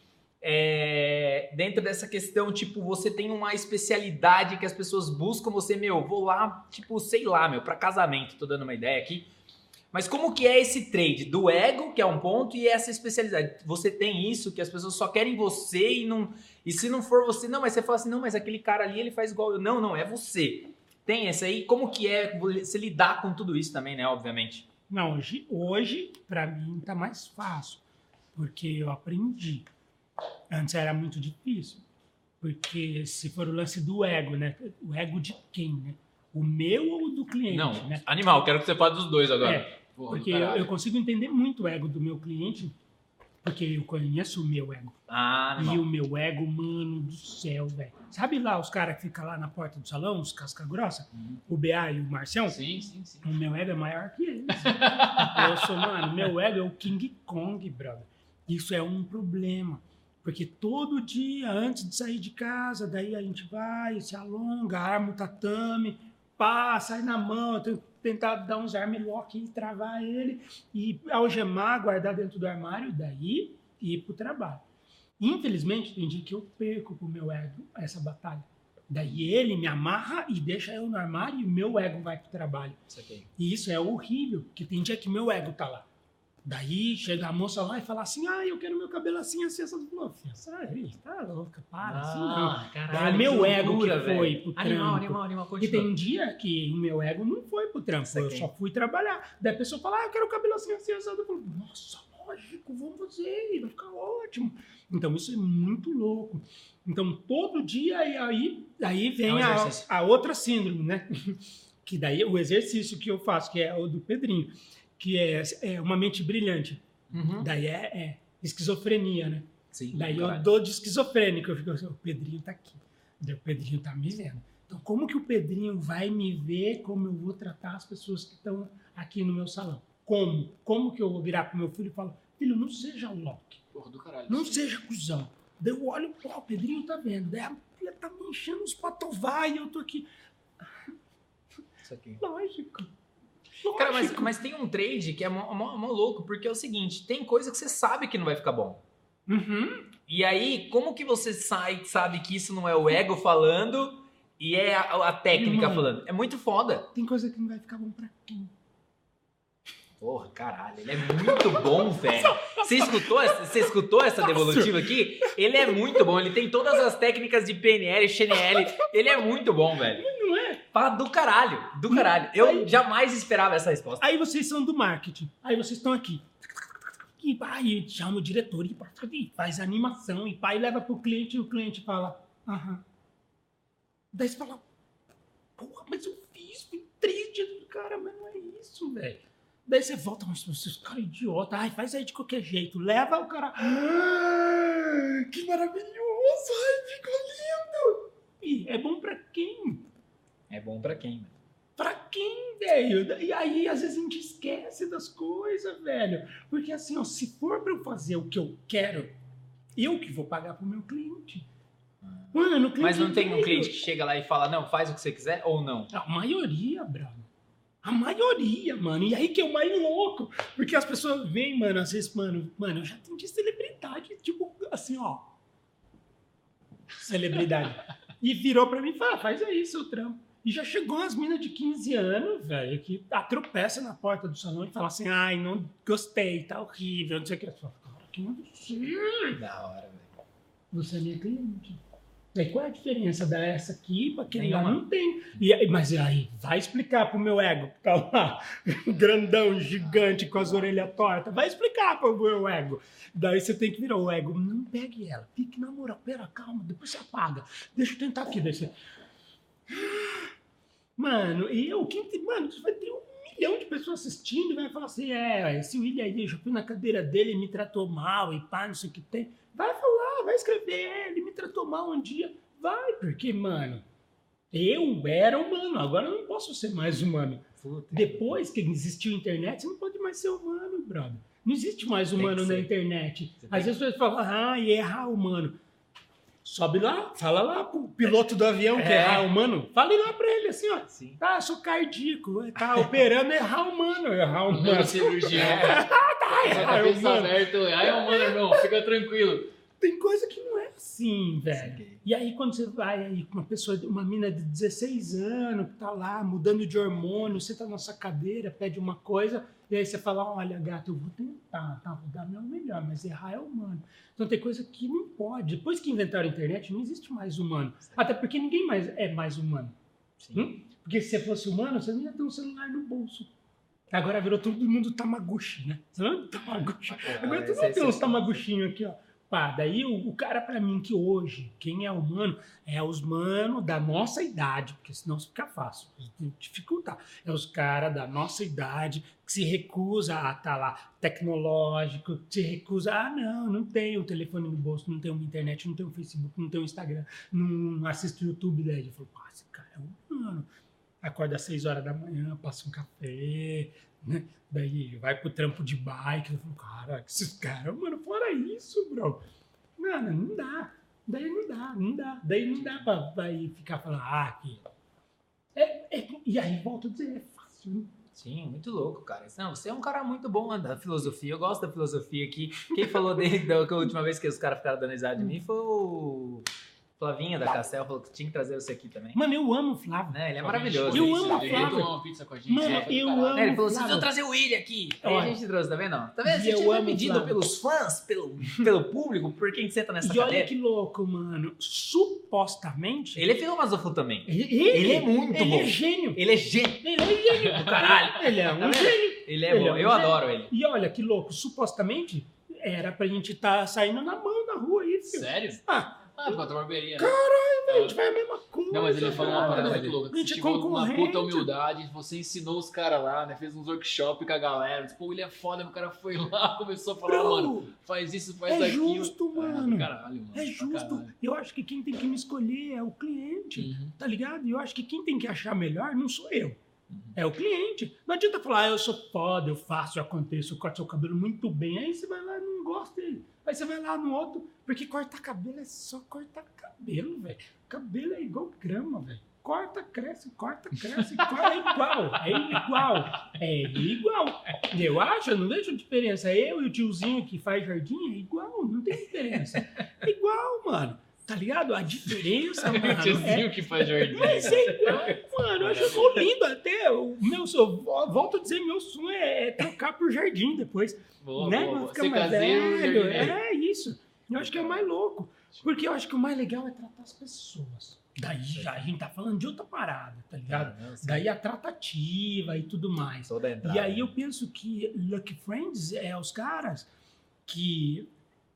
É, dentro dessa questão, tipo, você tem uma especialidade que as pessoas buscam você, meu, vou lá, tipo, sei lá, meu, pra casamento, tô dando uma ideia aqui. Mas como que é esse trade do ego, que é um ponto, e essa especialidade? Você tem isso, que as pessoas só querem você e não. E se não for você, não, mas você fala assim, não, mas aquele cara ali ele faz igual eu. Não, não, é você. Tem esse aí? Como que é você lidar com tudo isso também, né? Obviamente. Não, hoje, hoje para mim tá mais fácil, porque eu aprendi. Antes era muito difícil, porque se for o lance do ego, né? O ego de quem, né? O meu ou o do cliente, né? animal, quero que você fale dos dois É, Porra, porque eu, eu consigo entender muito o ego do meu cliente, porque eu conheço o meu ego. Ah, E animal. o meu ego, mano do céu, velho. Sabe lá os caras que ficam lá na porta do salão, os casca grossa? Uhum. O BA e o Marcião? Sim, sim, sim. O meu ego é maior que eles. eu sou, mano, meu ego é o King Kong, brother. Isso é um problema. Porque todo dia, antes de sair de casa, daí a gente vai, se alonga, arma o tatame, pá, sai na mão. Tem, tentar dar uns armlock e travar ele, e algemar, guardar dentro do armário, daí ir pro trabalho. Infelizmente, tem dia que eu perco pro meu ego essa batalha. Daí ele me amarra e deixa eu no armário e meu ego vai pro trabalho. Isso aqui. E isso é horrível, porque tem dia que meu ego tá lá. Daí chega a moça lá e fala assim: Ah, eu quero meu cabelo assim, assim, assim. Eu falo, "Filha, sai, tá louca, para, assim não. Ah, caralho, É meu que ego loucura, que foi velho. pro Animal, trampo. animal, animal, E continua. tem dia que o meu ego não foi pro trampo, eu Saquei. só fui trabalhar. Daí a pessoa fala, ah, eu quero o cabelo assim, assim, assim. Eu falo, nossa, lógico, vamos fazer, vai ficar ótimo. Então isso é muito louco. Então todo dia, e aí, aí É vem um a, a outra síndrome, né? que daí o exercício que eu faço, que é o do Pedrinho, que é, é uma mente brilhante. Uhum. Daí é, é esquizofrenia, né? Sim, Daí eu dou de esquizofrênico, eu fico assim, o Pedrinho tá aqui. Daí o Pedrinho tá me vendo. Então, como que o Pedrinho vai me ver como eu vou tratar as pessoas que estão aqui no meu salão? Como? Como que eu vou virar pro meu filho e falar, filho, não seja Loki, Porra do caralho. não seja cuzão. Daí eu olho, pô, o Pedrinho tá vendo. Daí a filha tá me enchendo os patovai e eu tô aqui. Isso aqui. Lógico. Cara, mas, Lógico. mas tem um trade que é mó, mó- mó louco, porque é o seguinte, tem coisa que você sabe que não vai ficar bom. Uhum. E aí, como que você sai, sabe que isso não é o ego falando e é a, a técnica Irmão. falando? É muito foda. Tem coisa que não vai ficar bom pra quem? Porra, caralho, ele é muito bom, velho. Você escutou, essa- você escutou essa devolutiva aqui? Ele é muito bom, ele tem todas as técnicas de PNL, XNL, ele é muito bom, velho. Não é? Fala do caralho, do caralho. Eu jamais esperava essa resposta. Aí vocês são do marketing. Aí vocês estão aqui. E pai, chama o diretor e e faz animação. E pai leva pro cliente e o cliente fala, aham. Daí você fala, porra, mas eu fiz, foi três dias do cara, mas não é isso, velho. Daí você volta, mas vocês cara idiota, ai, faz aí de qualquer jeito. Leva o cara. "Ah, que maravilhoso! Ai, ficou lindo! E é bom pra quem? É bom pra quem, velho? Pra quem, velho? E aí, às vezes, a gente esquece das coisas, velho. Porque assim, ó, se for pra eu fazer o que eu quero, eu que vou pagar pro meu cliente. Mano, o cliente Mas não tem um cliente que chega lá e fala, não, faz o que você quiser ou não? A maioria, brother. A maioria, mano. E aí que é o mais louco. Porque as pessoas veem, mano, às vezes, mano, mano, eu já atendi celebridade, tipo, assim, ó. Celebridade. e virou pra mim e falou, ah, faz aí seu trampo. E já chegou umas minas de 15 anos, velho, que atropeça na porta do salão e fala assim, ai, não gostei, tá horrível, não sei o que. Eu falo, cara, que não Da hora, velho. você é minha cliente. Daí qual é a diferença dessa aqui para aquele lá? Não tem. E, aí- mas aí, vai explicar pro meu ego, que tá lá, grandão, gigante, com as orelhas tortas. Vai explicar pro meu ego. Daí você tem que virar o ego. Não pegue ela. Fique na moral. Pera, calma. Depois você apaga. Deixa eu tentar aqui. Daí você... Mano, e eu, quem tem, mano, você vai ter um milhão de pessoas assistindo e vai falar assim, é, esse William aí, eu fui na cadeira dele e me tratou mal e pá, não sei o que tem. Vai falar, vai escrever, é, ele me tratou mal um dia. Vai, porque, mano, eu era humano, agora eu não posso ser mais humano. Puta. Depois que existiu a internet, você não pode mais ser humano, brother. Não existe mais humano na internet. Às vezes você fala, ah, e errar humano. Sobe lá, fala lá pro piloto do avião que É. errar humano. Fale lá pra ele assim, ó. Sim. Tá, sou cardíaco, tá operando errar humano, errar humano. Neurocirurgia. É. Tá, com a errar humano. aberta. Aí, ó, mano, irmão, fica tranquilo. Tem coisa que não é assim, velho. Saquei. E aí, quando você vai aí com uma pessoa, uma mina de 16 anos, que tá lá mudando de hormônio, você tá na sua cadeira, pede uma coisa, e aí você fala: Olha, gato, eu vou tentar, tá? Vou dar meu melhor, mas errar é humano. Então tem coisa que não pode. Depois que inventaram a internet, não existe mais humano. Até porque ninguém mais é mais humano. Sim. Hum? Porque se você fosse humano, você não ia ter um celular no bolso. Agora virou todo mundo Tamaguchi, né? Você não Tamaguchi. Agora todo esse- mundo tem esse- uns Tamaguchinhos aqui, ó. Pá, daí o, o cara pra mim que hoje, quem é humano, é os mano da nossa idade, porque senão fica fácil, dificultar. É os caras da nossa idade que se recusa a estar lá tecnológico, se recusa, ah, não, não tem um telefone no bolso, não tem uma internet, não tem um Facebook, não tem um Instagram, não assisto YouTube, daí eu falo, pá, esse cara é humano. Acorda às 6 horas da manhã, passa um café, né? Daí vai pro trampo de bike. Eu falo, cara, esses caras, mano, fora isso, bro. Mano, não dá. Daí não dá, não dá. Daí não dá pra, pra ficar falando, ah, que. É, é- e aí volto a dizer, é fácil. né? Sim, muito louco, cara. Não, você é um cara muito bom da filosofia. Eu gosto da filosofia aqui. Quem falou dele da última vez que os caras ficaram dando risada de mim foi o Flavinha da Castel. Falou que tinha que trazer você aqui também. Mano, eu amo o Flávio. Né? Ele é maravilhoso. Eu amo o Ele Flávio. tomou uma pizza com a gente. Mano? Foi do eu amo- Né, Ele falou, vocês Flávio. vão trazer o William aqui. Aí a gente trouxe, tá vendo? Tá vendo? E Você eu tinha amo pedido pelos fãs, pelo, pelo público, por quem senta nessa E olha cadeira. que louco, mano. Supostamente. Ele é filósofo também. Ele, Ele é muito ele bom. é gênio. Ele é gênio. Ele é gênio. do caralho. Ele é Tá um vendo? gênio. Ele é Ele bom. é um Eu gênio. adoro ele. E olha que louco. Supostamente era pra gente estar saindo na mão na rua aí, filho. Sério? Ah, Ah, por causa da barbearia, né? a gente vai a mesma coisa. Não, mas ele falou uma parada muito louca. Que você é chegou concorrente. puta humildade, você ensinou os caras lá, né? Fez uns workshops com a galera. Pô, ele é foda, o cara foi lá, começou a falar, Bro, mano, faz isso, faz é aquilo. justo, Ah, mano. do caralho, mano. É justo. caralho. Eu acho que quem tem que me escolher é o cliente. Uhum. Tá ligado? E eu acho que quem tem que achar melhor não sou eu. Uhum. É o cliente. Não adianta falar, ah, eu sou foda, eu faço, eu aconteço, eu corto seu cabelo muito bem. Aí você vai lá e não gosta dele. Aí você vai lá no outro, porque cortar cabelo é só cortar cabelo, velho. Cabelo é igual grama, velho. Corta, cresce, corta, cresce, corta. É igual, é igual. É igual. Eu acho, eu não vejo diferença. Eu e o tiozinho que faz jardim é igual, não tem diferença. É igual, mano. Tá ligado? A diferença, mano, é Tiozinho que faz jardim. mas é igual, mano. Eu acho lindo até. O meu, eu volto a dizer, meu sonho é, é trocar por jardim depois. Boa, né? boa, Ser mais caseiro, velho. jardineiro. É isso. Eu acho que é o mais louco. Porque eu acho que o mais legal é tratar as pessoas. Daí já a gente tá falando de outra parada, tá ligado? Sim. Daí a tratativa e tudo mais. Entrada. E aí eu penso que Lucky Friends é os caras que.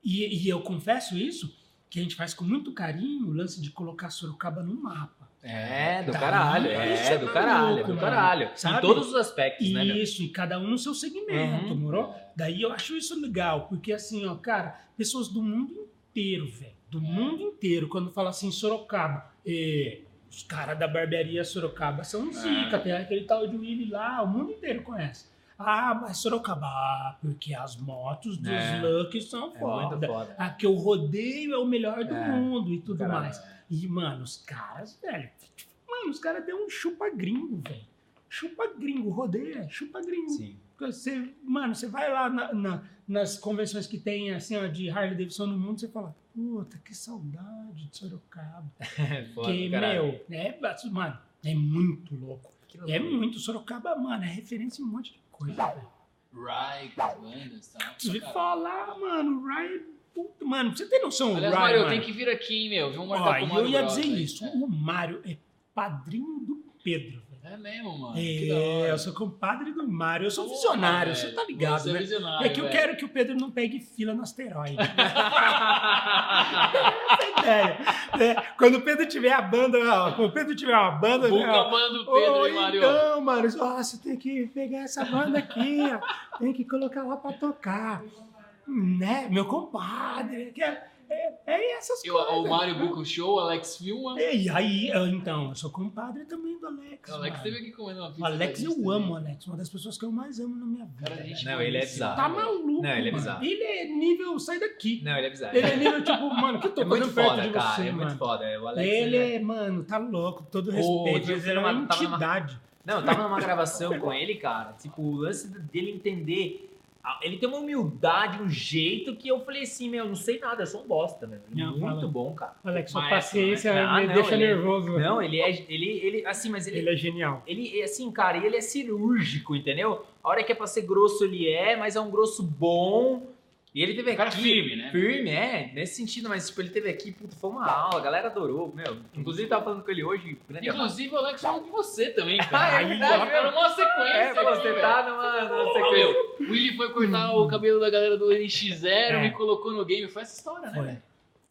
E, e eu confesso isso, que a gente faz com muito carinho o lance de colocar Sorocaba no mapa. É, do Daí, caralho. isso É, é do caralho. Do mano. caralho. Sabe? Em todos os aspectos, né, meu? Isso, e cada um no seu segmento, Uhum. moro? Daí eu acho isso legal, porque assim, ó, cara, pessoas do mundo inteiro, velho, do mundo inteiro, quando fala assim, Sorocaba, é, os caras da barbearia Sorocaba são zica, tem aquele tal de Willy lá, o mundo inteiro conhece. Ah, mas Sorocaba, ah, porque as motos dos É. Lucky são É foda. foda. Ah, que o rodeio é o melhor do É, mundo e tudo caralho. mais. E, mano, os caras, velho, mano, os caras deu um chupa gringo, velho. Chupa gringo, rodeio é chupa gringo. Sim. Você, mano, você vai lá na- na- nas convenções que tem, assim, ó, de Harley Davidson no mundo, você fala, puta, que saudade de Sorocaba. É foda, que, caralho. meu, é, mano, é muito louco. É muito. Sorocaba, mano, é referência em um monte de coisa. Rai, com as bandas, tá? Caralho. falar, mano, Ryan, puta, mano, você ter noção, Aliás, Ryan, Mário, eu mano, tenho que vir aqui, hein, meu. Vamos marcar Ó, com o Mário eu ia dizer isso, o Mário é padrinho do Pedro. É, é mesmo, mano. É, eu sou compadre do Mário, eu sou Porra, visionário, velho. você tá ligado, Você é né? visionário, É que eu velho. quero que o Pedro não pegue fila no asteroide. Essa é ideia. né? Quando o Pedro tiver a banda, ó, quando o Pedro tiver uma banda, Buga ó, a banda do Pedro, Ô, hein, Mário? Então, mano, ó, você tem que pegar essa banda aqui, ó, tem que colocar lá pra tocar. Né? Meu compadre, que é, é, é essas Eu, coisas. o Mário o show, o Alex filma. E aí, eu, então, eu sou compadre também do Alex. O Alex mano. teve aqui comendo uma pizza. O Alex eu gente amo o também. Alex, uma das pessoas que eu mais amo na minha vida. Cara, gente Não, ele é bizarro. Tá maluco. Não, ele é mano. bizarro. Ele é nível sai daqui. Não, ele é bizarro. Ele é nível, tipo, mano, que eu tô É muito perto foda, de cara. você, é mano. muito foda. O Alex, ele é, mano, tá louco, todo respeito. ele é uma entidade. Não, eu tava numa gravação com ele, cara. Tipo, o lance dele entender. Ah, Ele tem uma humildade, um jeito que eu falei assim, meu, não sei nada, eu sou um bosta, meu. Não, Muito fala. bom, cara. Alex, sua paciência né? Ah, me não, deixa ele é- nervoso. Não, ele é. Ele, ele, assim, mas ele, Ele é genial. Ele, assim, cara, ele é cirúrgico, entendeu? A hora que é pra ser grosso, ele é, mas é um grosso bom. E ele teve cara aqui. firme, né? Firme, é, nesse sentido, mas tipo, ele teve aqui, puta, foi uma aula, a galera adorou, meu. Inclusive, tava falando com ele hoje. Inclusive, o Alex falou com você também, Ah, cara. é verdade, Era uma sequência. É, aqui, você velho. tá numa, numa sequência. meu, o Willi foi cortar o cabelo da galera do NX0, É. me colocou no game. Foi essa história, né, Foi.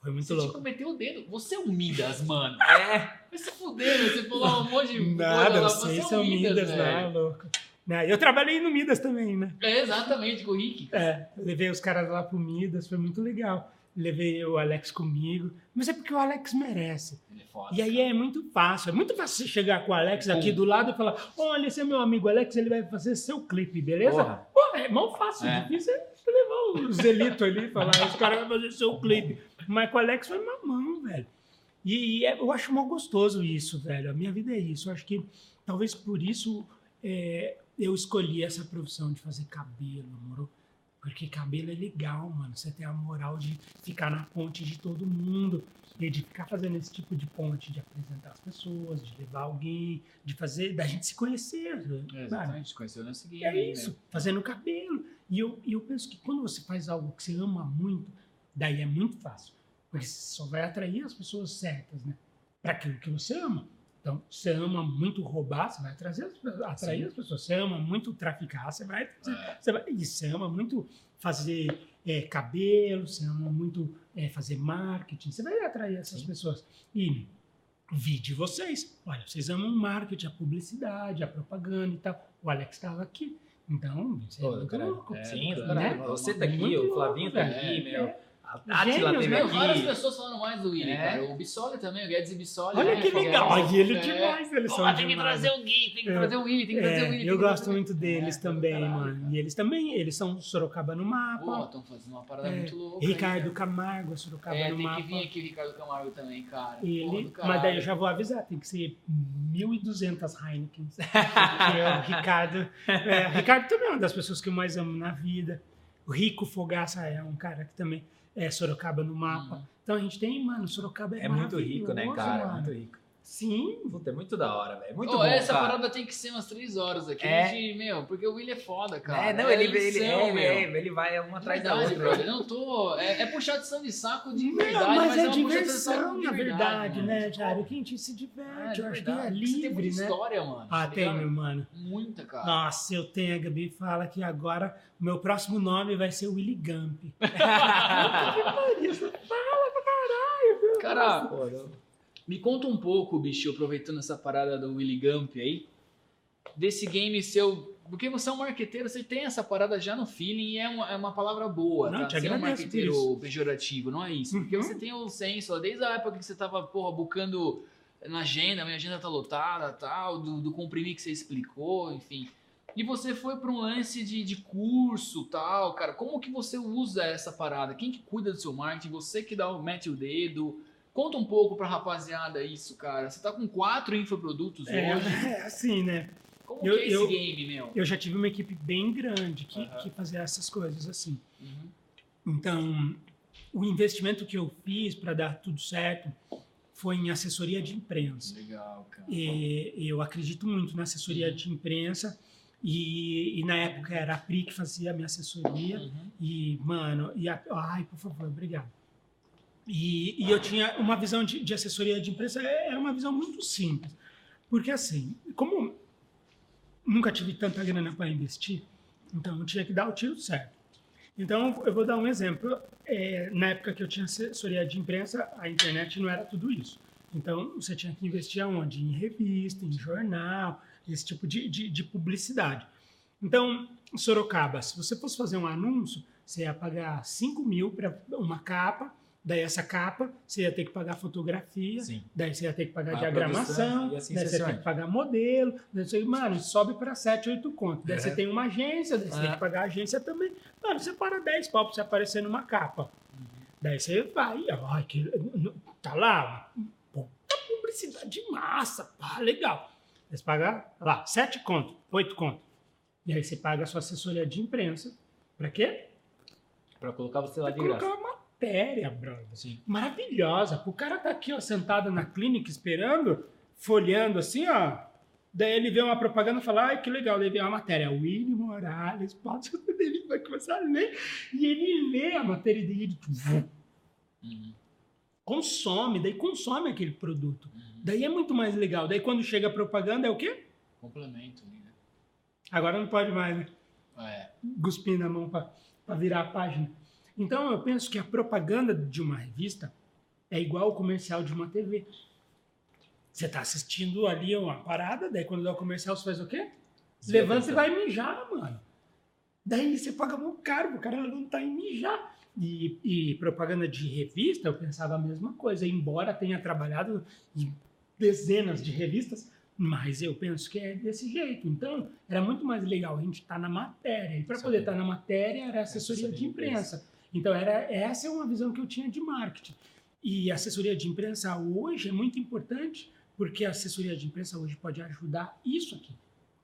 Foi muito Você louco. que meter o dedo. Você é um Midas, mano. É, Vai se fuder, você falou um monte de coisa Nada, lá. vocês Você é um Midas, né, louco. Né, Eu trabalhei no Midas também, né? É, exatamente, com o Rick. É, levei os caras lá pro Midas, foi muito legal. Levei o Alex comigo, mas é porque o Alex merece. Ele é foda. E aí é muito fácil, é muito fácil você chegar com o Alex aqui do lado e falar: Olha, esse é meu amigo Alex, ele vai fazer seu clipe, beleza? Porra. Pô, é mó fácil, É. difícil é levar os elitos ali e falar: Esse cara vai fazer seu clipe. Mas com o Alex foi mamão, velho. E, e é- eu acho mó gostoso isso, velho. A minha vida é isso. Eu acho que talvez por isso é, eu escolhi essa profissão de fazer cabelo, moro? Porque cabelo é legal, mano. Você tem a moral de ficar na ponte de todo mundo. E de ficar fazendo esse tipo de ponte, de apresentar as pessoas, de levar alguém, de fazer, da gente se conhecer. É, mano. exatamente, conheceu nesse game. É aí, isso, né? fazendo cabelo. E eu, eu penso que quando você faz algo que você ama muito, daí é muito fácil. Porque você só vai atrair as pessoas certas, né? Para aquilo que você ama. Então, você ama muito roubar, você vai trazer as pessoas- atrair Sim. as pessoas. Você ama muito traficar, você vai, É. você vai e você ama muito fazer é, cabelo, você ama muito é, fazer marketing, você vai atrair essas Sim. pessoas. E vi de vocês. Olha, vocês amam o marketing, a publicidade, a propaganda e tal. O Alex estava aqui. Então, isso é Pô, muito cara, louco. é, Sim, né? você tá aqui, o Flavinho tá louco, aqui, meu. É. A Atila Gênios, teve meu, Meu, várias aqui. pessoas falando mais do Willy, É. cara. O Bissoli também, o Guedes e Bissoli. Olha né? que legal. Ele É. demais, eles Pô, são tem que demais. trazer o Gui, tem que É. trazer o Willy, tem que trazer o É, Willy. eu que gosto trazer- muito deles É, também, caralho. mano. E eles também, eles são Sorocaba no Pô, mapa. estão fazendo uma parada É, muito louca. Ricardo aí, Camargo, Sorocaba cara. É, no tem mapa. que vir aqui o Ricardo Camargo também, cara. Ele, do mas daí eu já vou avisar, tem que ser 1.200 Heineken. que é o Ricardo. É, o Ricardo também é uma das pessoas que eu mais amo na vida. O Rico Fogaça é um cara que também é Sorocaba no mapa. Uhum. Então a gente tem, mano, Sorocaba é, É muito rico, né, cara? É mano. muito rico. Sim, Puta, é muito da hora, velho. Muito Ô, bom, essa cara. parada tem que ser umas três horas aqui. É. de- meu, porque o Willy é foda, cara. É, não, ele, ele, lição, é, meu. é, ele vai uma atrás da Verdade, outra. brother. Não tô. É, é puxação de saco de Não, verdade, mas, mas, é, é diversão, na verdade, mano. né, Jário? Que a gente se Ah, diverte, de eu acho que é verdade. Você tem livre, muita né? história, mano. Ah, tá tenho, ligado? mano. Muita, cara. Nossa, eu tenho. A Gabi fala que agora o meu próximo nome vai ser Willy Gump. Isso fala pra caralho, meu. Cara, me conta um pouco, bicho, aproveitando essa parada do Willy Gump aí, desse game seu. Porque você é um marqueteiro, você tem essa parada já no feeling e é uma, é uma palavra boa, Não, tá? Você é um marqueteiro pejorativo, não é isso? Porque Uhum. você tem o senso, ó, desde a época que você tava, porra, bucando na agenda, minha agenda tá lotada, tal, do, do comprimir que você explicou, enfim. E você foi para um lance de, de curso, tal, cara. Como que você usa essa parada? Quem que cuida do seu marketing? Você que dá mete o dedo? Conta um pouco pra rapaziada isso, cara. Você tá com quatro infoprodutos É, hoje. é assim, né? Como eu- que é esse eu- game, meu? Eu já tive uma equipe bem grande que, Aham. que fazia essas coisas assim. Uhum. Então, o investimento que eu fiz para dar tudo certo foi em assessoria de imprensa. Legal, cara. E eu acredito muito na assessoria de imprensa. E, e na época era a Pri que fazia a minha assessoria. Uhum. E, mano, e a, ai, por favor, obrigado. E, e eu tinha uma visão de, de assessoria de imprensa, é- era uma visão muito simples. Porque, assim, como nunca tive tanta grana para investir, então eu tinha que dar o tiro certo. Então, eu vou dar um exemplo. É, na época que eu tinha assessoria de imprensa, a internet não era tudo isso. Então, você tinha que investir aonde? Em revista, em jornal, esse tipo de, de, de publicidade. Então, Sorocaba, se você fosse fazer um anúncio, você ia pagar 5 mil para uma capa, daí essa capa você ia ter que pagar fotografia, Sim. daí você ia ter que pagar A diagramação, assim daí você ia ter que pagar modelo, daí você, mano, sobe para 7, 8 conto. Daí É. você tem uma agência, daí você tem É. que pagar a agência também. Mano, você para 10 pau pra você aparecer numa capa. Daí você vai, ai, que, tá lá, puta publicidade massa, pá, legal. Daí você paga lá, 7 conto, 8 conto. E aí você paga a sua assessoria de imprensa. Pra quê? Pra colocar você lá Pra de graça. uma matéria, brother. Sim. Maravilhosa. O cara tá aqui, ó, sentado na clínica esperando, folheando assim, ó. Daí ele vê uma propaganda e fala, ai, que legal. Daí vem uma matéria, William Morales, pode... ele vai começar a ler. E ele lê a matéria dele, tipo, Uhum. consome, daí consome aquele produto. Uhum. Daí é muito mais legal. Daí quando chega a propaganda é o quê? Complemento, né? Agora não pode mais, né? É. Cuspir na mão para virar a página. Então eu penso que a propaganda de uma revista é igual o comercial de uma TV. Você está assistindo ali uma parada, daí quando dá o comercial você faz o quê? Levanta e vai mijar, mano. Daí você paga muito caro pro cara levantar e mijar. E, e propaganda de revista, eu pensava a mesma coisa. Embora tenha trabalhado em dezenas de revistas, mas eu penso que é desse jeito. Então, era muito mais legal a gente estar na matéria. E para poder estar na matéria, era assessoria, Assessoria de imprensa. Então, era, essa é uma visão que eu tinha de marketing. E assessoria de imprensa hoje é muito importante, porque a assessoria de imprensa hoje pode ajudar isso aqui.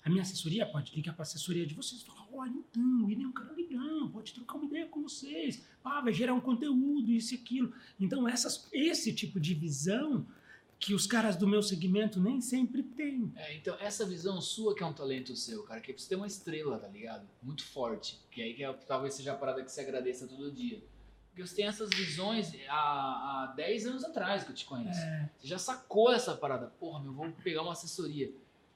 A minha assessoria pode ligar para a assessoria de vocês e falar: olha, então, o William é um cara legal, pode trocar uma ideia com vocês, ah, vai gerar um conteúdo, isso e aquilo. Então, essas, esse tipo de visão que os caras do meu segmento nem sempre têm. É, então, essa visão sua que é um talento seu, cara, que você tem uma estrela, tá ligado? Muito forte. Que aí que é, talvez seja a parada que você agradeça todo dia. Porque você tem essas visões há, há 10 anos atrás que eu te conheço. É, Você já sacou essa parada. Porra, meu, vou pegar uma assessoria.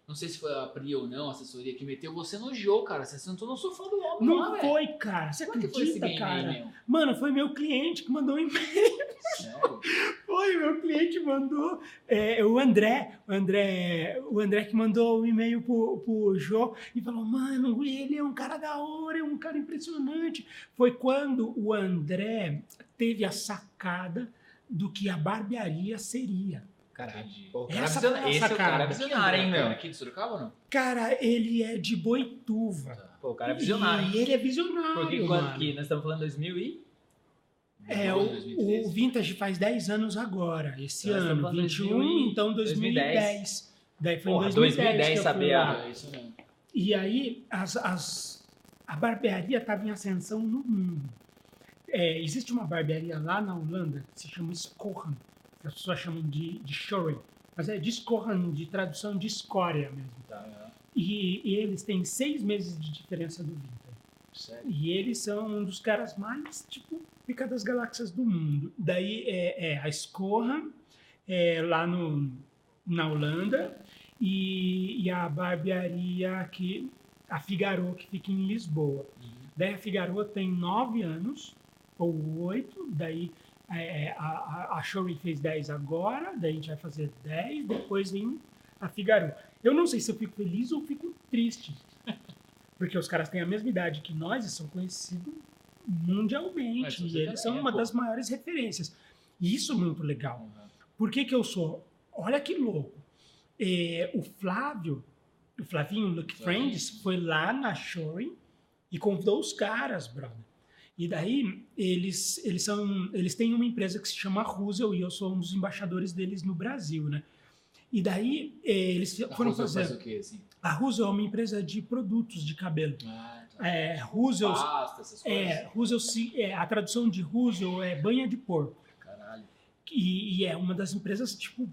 Não sei se foi a Pri ou não, a assessoria que meteu você no jogo, cara. Você sentou no sofá do homem lá, não velho. foi, cara. Você Como é foi acredita, game cara? aí? Mano, foi meu cliente que mandou um e-mail. Sério? Foi, meu cliente mandou. é, o André, o André, o André que mandou um e-mail pro, pro Jô e falou: Mano, ele é um cara da hora, é um cara impressionante. Foi quando o André teve a sacada do que a barbearia seria. Caralho. Pô, cara Essa visiona- foi a Esse é o cara sacada. visionário, hein, meu? Aqui de Sorocaba ou não? Cara, ele é de Boituva. Pô, o cara é visionário? E ele é visionário. Porque quando mano. que nós estamos falando 2000 e... É, o, o Vintage faz 10 anos agora, esse estamos ano, falando 21, 2000 e- então 2010. Daí foi Porra, em 2010, 2010 que eu fui saber a- É. E aí as, as- a barbearia estava em ascensão no mundo. É, existe uma barbearia lá na Holanda que se chama Skohan. Que As pessoas chamam de, de Shoring. Mas é de Skohan, de tradução de escória mesmo. Tá. E, e eles têm seis meses de diferença do Vintage. Sério. E eles são um dos caras mais, tipo, pica das galáxias do mundo. Daí é, é a Scorra, é, lá no, na Holanda, e, e a barbearia aqui, a Figaro, que fica em Lisboa. Daí a Figaro tem nove anos, ou oito, daí é, a, a, a fez dez agora, daí a gente vai fazer dez, depois vem a Figaro. Eu não sei se eu fico feliz ou fico triste. Porque os caras têm a mesma idade que nós e são conhecidos mundialmente. E eles são é, uma pô. das maiores referências. E isso é muito legal. Uhum. Por que, que eu sou? Olha que louco. É, o Flávio, o Flavinho Flavinho. Friends, foi lá na Shoring e convidou os caras, brother. E daí eles, eles são eles têm uma empresa que se chama Rusel e eu sou um dos embaixadores deles no Brasil, né? E daí eh, eles A foram Rosa fazer. quê, assim? A Rusel é uma empresa de produtos de cabelo. Ah, tá. É, Pasta, essas coisas. é, Rusel se- é, a tradução de Rusel é banha de porco. Caralho. E, e é uma das empresas, tipo,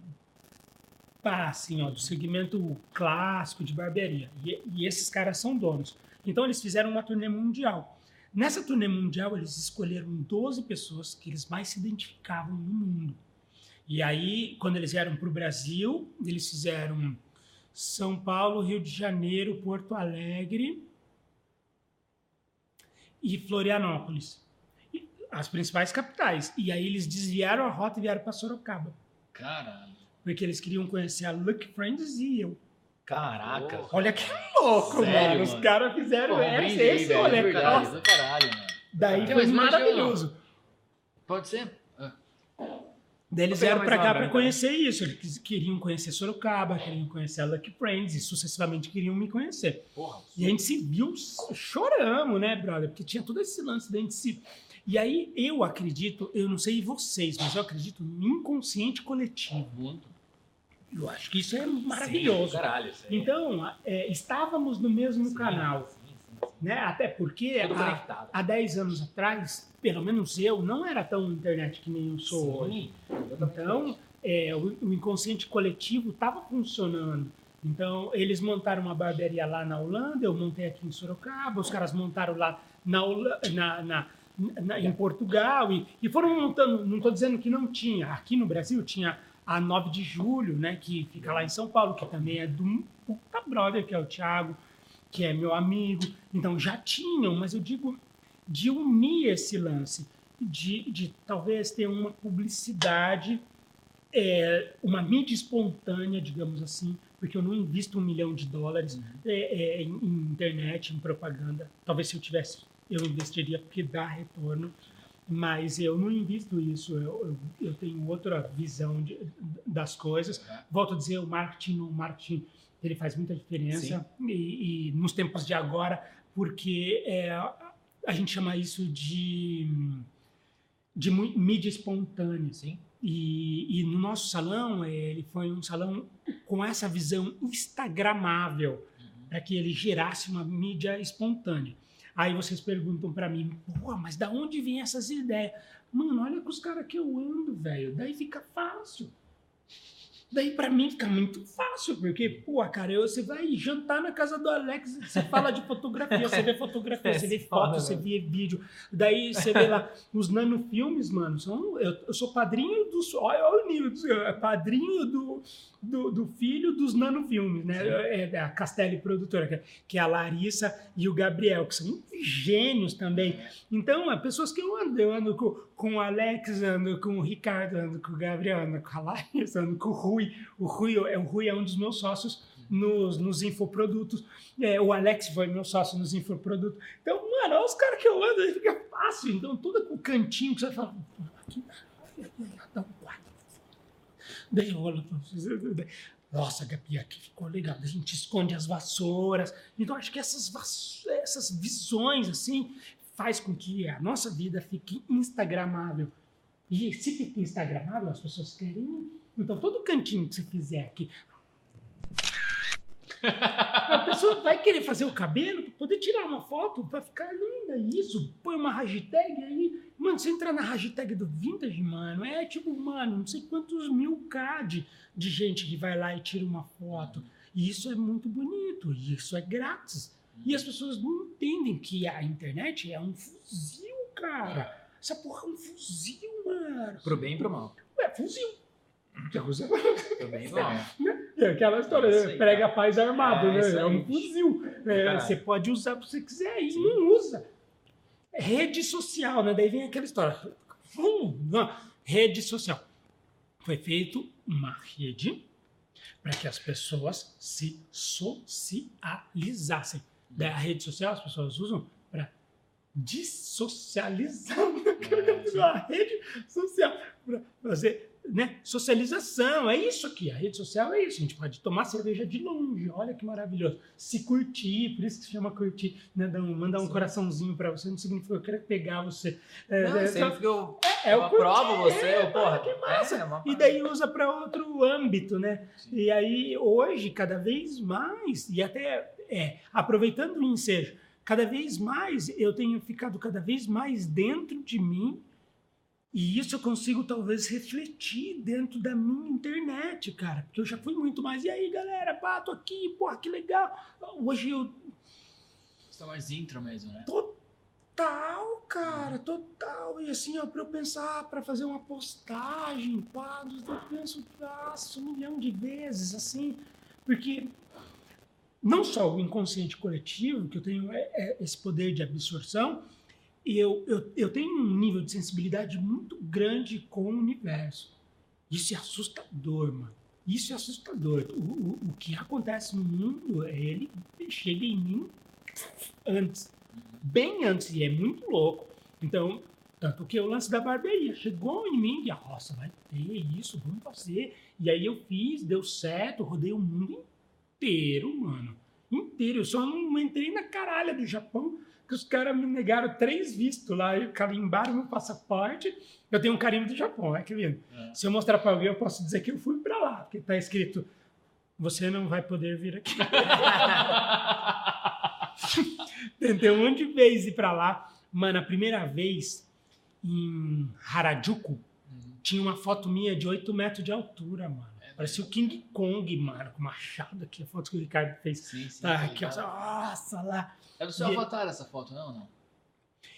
pá, assim, ó, do segmento clássico de barbearia. E, e esses caras são donos. Então eles fizeram uma turnê mundial. Nessa turnê mundial, eles escolheram 12 pessoas que eles mais se identificavam no mundo. E aí, quando eles vieram para o Brasil, eles fizeram São Paulo, Rio de Janeiro, Porto Alegre e Florianópolis. As principais capitais. E aí eles desviaram a rota e vieram para Sorocaba. Caralho. Porque eles queriam conhecer a Lucky Friends e eu. Caraca. Porra. Olha que louco, Sério, mano. Os mano? caras fizeram Porra, esse, brinde aí, esse velho, olha, verdade, nossa. do caralho, mano. Daí Tem foi maravilhoso. Pode ser? Ah, Daí eles vieram pra cá branca, pra conhecer isso. Eles queriam conhecer Sorocaba, queriam conhecer a Lucky Friends e sucessivamente queriam me conhecer. porra. E a gente se viu, choramos, né, brother? Porque tinha todo esse lance da gente se. E aí eu acredito, eu não sei vocês, mas eu acredito no inconsciente coletivo. Muito. Eu acho que isso é Sim, maravilhoso. caralho. isso aí. Então, é, estávamos no mesmo Sim, canal, sim, sim, sim. né? Até porque há, há 10 anos atrás, pelo menos eu, não era tão internet que nem eu sou hoje. Sim, Então, é, o, o inconsciente coletivo estava funcionando. Então, eles montaram uma barbearia lá na Holanda, eu montei aqui em Sorocaba, os caras montaram lá na, na- na- na- em Portugal e, e foram montando. Não estou dizendo que não tinha. Aqui no Brasil tinha a 9 de julho, né, que fica lá em São Paulo, que também é do puta brother, que é o Thiago, que é meu amigo. Então, já tinham, mas eu digo de unir esse lance, de, de talvez ter uma publicidade é, uma mídia espontânea, digamos assim, porque eu não invisto um milhão de dólares é, é, em, em internet, em propaganda. Talvez se eu tivesse, eu investiria porque dá retorno, mas eu não invisto isso. Eu, eu, eu tenho outra visão de- das coisas. Volto a dizer, o marketing, o marketing, ele faz muita diferença e, e nos tempos de agora, porque é, a gente chama isso de de mídia espontânea. Sim. E, e no nosso salão, eh, ele foi um salão com essa visão instagramável. para que ele gerasse uma mídia espontânea. Aí vocês perguntam para mim, pô, mas da onde vêm essas ideias? Mano, olha com os caras que eu ando, velho. Daí fica fácil. Daí pra mim fica muito fácil, porque, pô, cara, eu, você vai jantar na casa do Alex, você fala de fotografia, você vê fotografia, você vê foto, você vê vídeo. Daí você vê lá os nanofilmes, mano. São, eu, eu sou padrinho dos. Olha o nível, é padrinho do, do, do, filho dos nanofilmes, né? É, é a Castelli produtora, que, que é a Larissa e o Gabriel, que são gênios também. Então, é pessoas que eu ando, eu ando com, com o Alex, ando com o Ricardo, ando com o Gabriel, ando com a Larissa, ando com o Rui. O Rui é, o Rui é um dos meus sócios nos, nos infoprodutos. É, o Alex foi meu sócio nos infoprodutos. Então, mano, olha os caras que eu ando, aí fica fácil. Então, todo o cantinho que você fala, aqui, dá um quadro. Rola. Nossa, Gabi, aqui ficou legal. A gente esconde as vassouras. Então, acho que essas, essas visões, assim, faz com que a nossa vida fique instagramável. E se fica instagramável, as pessoas querem. Então, todo cantinho que você fizer aqui. A pessoa vai querer fazer o cabelo para poder tirar uma foto, para ficar linda. Isso, põe uma hashtag aí. Mano, você entrar na hashtag do Vintage, mano, é tipo, mano, não sei quantos mil K de, de gente que vai lá e tira uma foto. E isso é muito bonito, e isso é grátis. E as pessoas não entendem que a internet é um fuzil, cara. Essa porra é um fuzil, mano. Pro bem e pro mal. É fuzil. Pro bem e pro mal. É aquela história, É né? aí, prega cara. paz armado, É né? É um fuzil. É, você pode usar o que você quiser e não usa. Rede social, né? Daí vem aquela história. Hum, não. Rede social. Foi feito uma rede para que as pessoas se socializassem. Daí a rede social as pessoas usam para dissocializar. É, a rede social para fazer né, socialização. É isso aqui. A rede social é isso. A gente pode tomar cerveja de longe. Olha que maravilhoso. Se curtir, por isso que se chama curtir. Né, dar um- mandar um Sim. coraçãozinho para você não significa que eu quero pegar você. É, Não, é, sempre que eu, é eu o aprovo você, é, eu, porra. que massa. É, E daí usa para outro âmbito, né? E aí, hoje, cada vez mais, e até é, aproveitando o ensejo, cada vez mais eu tenho ficado cada vez mais dentro de mim, e isso eu consigo talvez refletir dentro da minha internet, cara, porque eu já fui muito mais. E aí, galera, tô aqui, porra, que legal. Hoje eu Você tá mais intro mesmo, né? Total, cara, total. E assim, ó, pra eu pensar, pra fazer uma postagem, pá, eu penso, faço um milhão de vezes, assim, porque não só o inconsciente coletivo, que eu tenho é- é esse poder de absorção, eu, eu, eu tenho um nível de sensibilidade muito grande com o universo. Isso é assustador, mano. Isso é assustador. O, o, o que acontece no mundo, ele chega em mim antes bem antes, e é muito louco. Então, tanto que o lance da barbearia chegou em mim e, nossa, vai ter isso, vamos fazer. E aí eu fiz, deu certo, rodei o mundo inteiro, mano. Inteiro. Eu só não entrei na caralha do Japão, que os caras me negaram três vistos lá, e carimbaram meu passaporte. Eu tenho um carimbo do Japão, é que lindo. É. Se eu mostrar pra alguém, eu posso dizer que eu fui pra lá, porque tá escrito. Você não vai poder vir aqui. Tentei um monte de vezes ir pra lá. Mano, a primeira vez em Harajuku, Uhum. tinha uma foto minha de 8 metros de altura, mano. É Parecia o King Kong, mano, com machado aqui, a foto que o Ricardo fez. Sim, sim. Tá tá aqui, ó. ligado. Nossa, lá. É do seu E- avatar essa foto, não? não?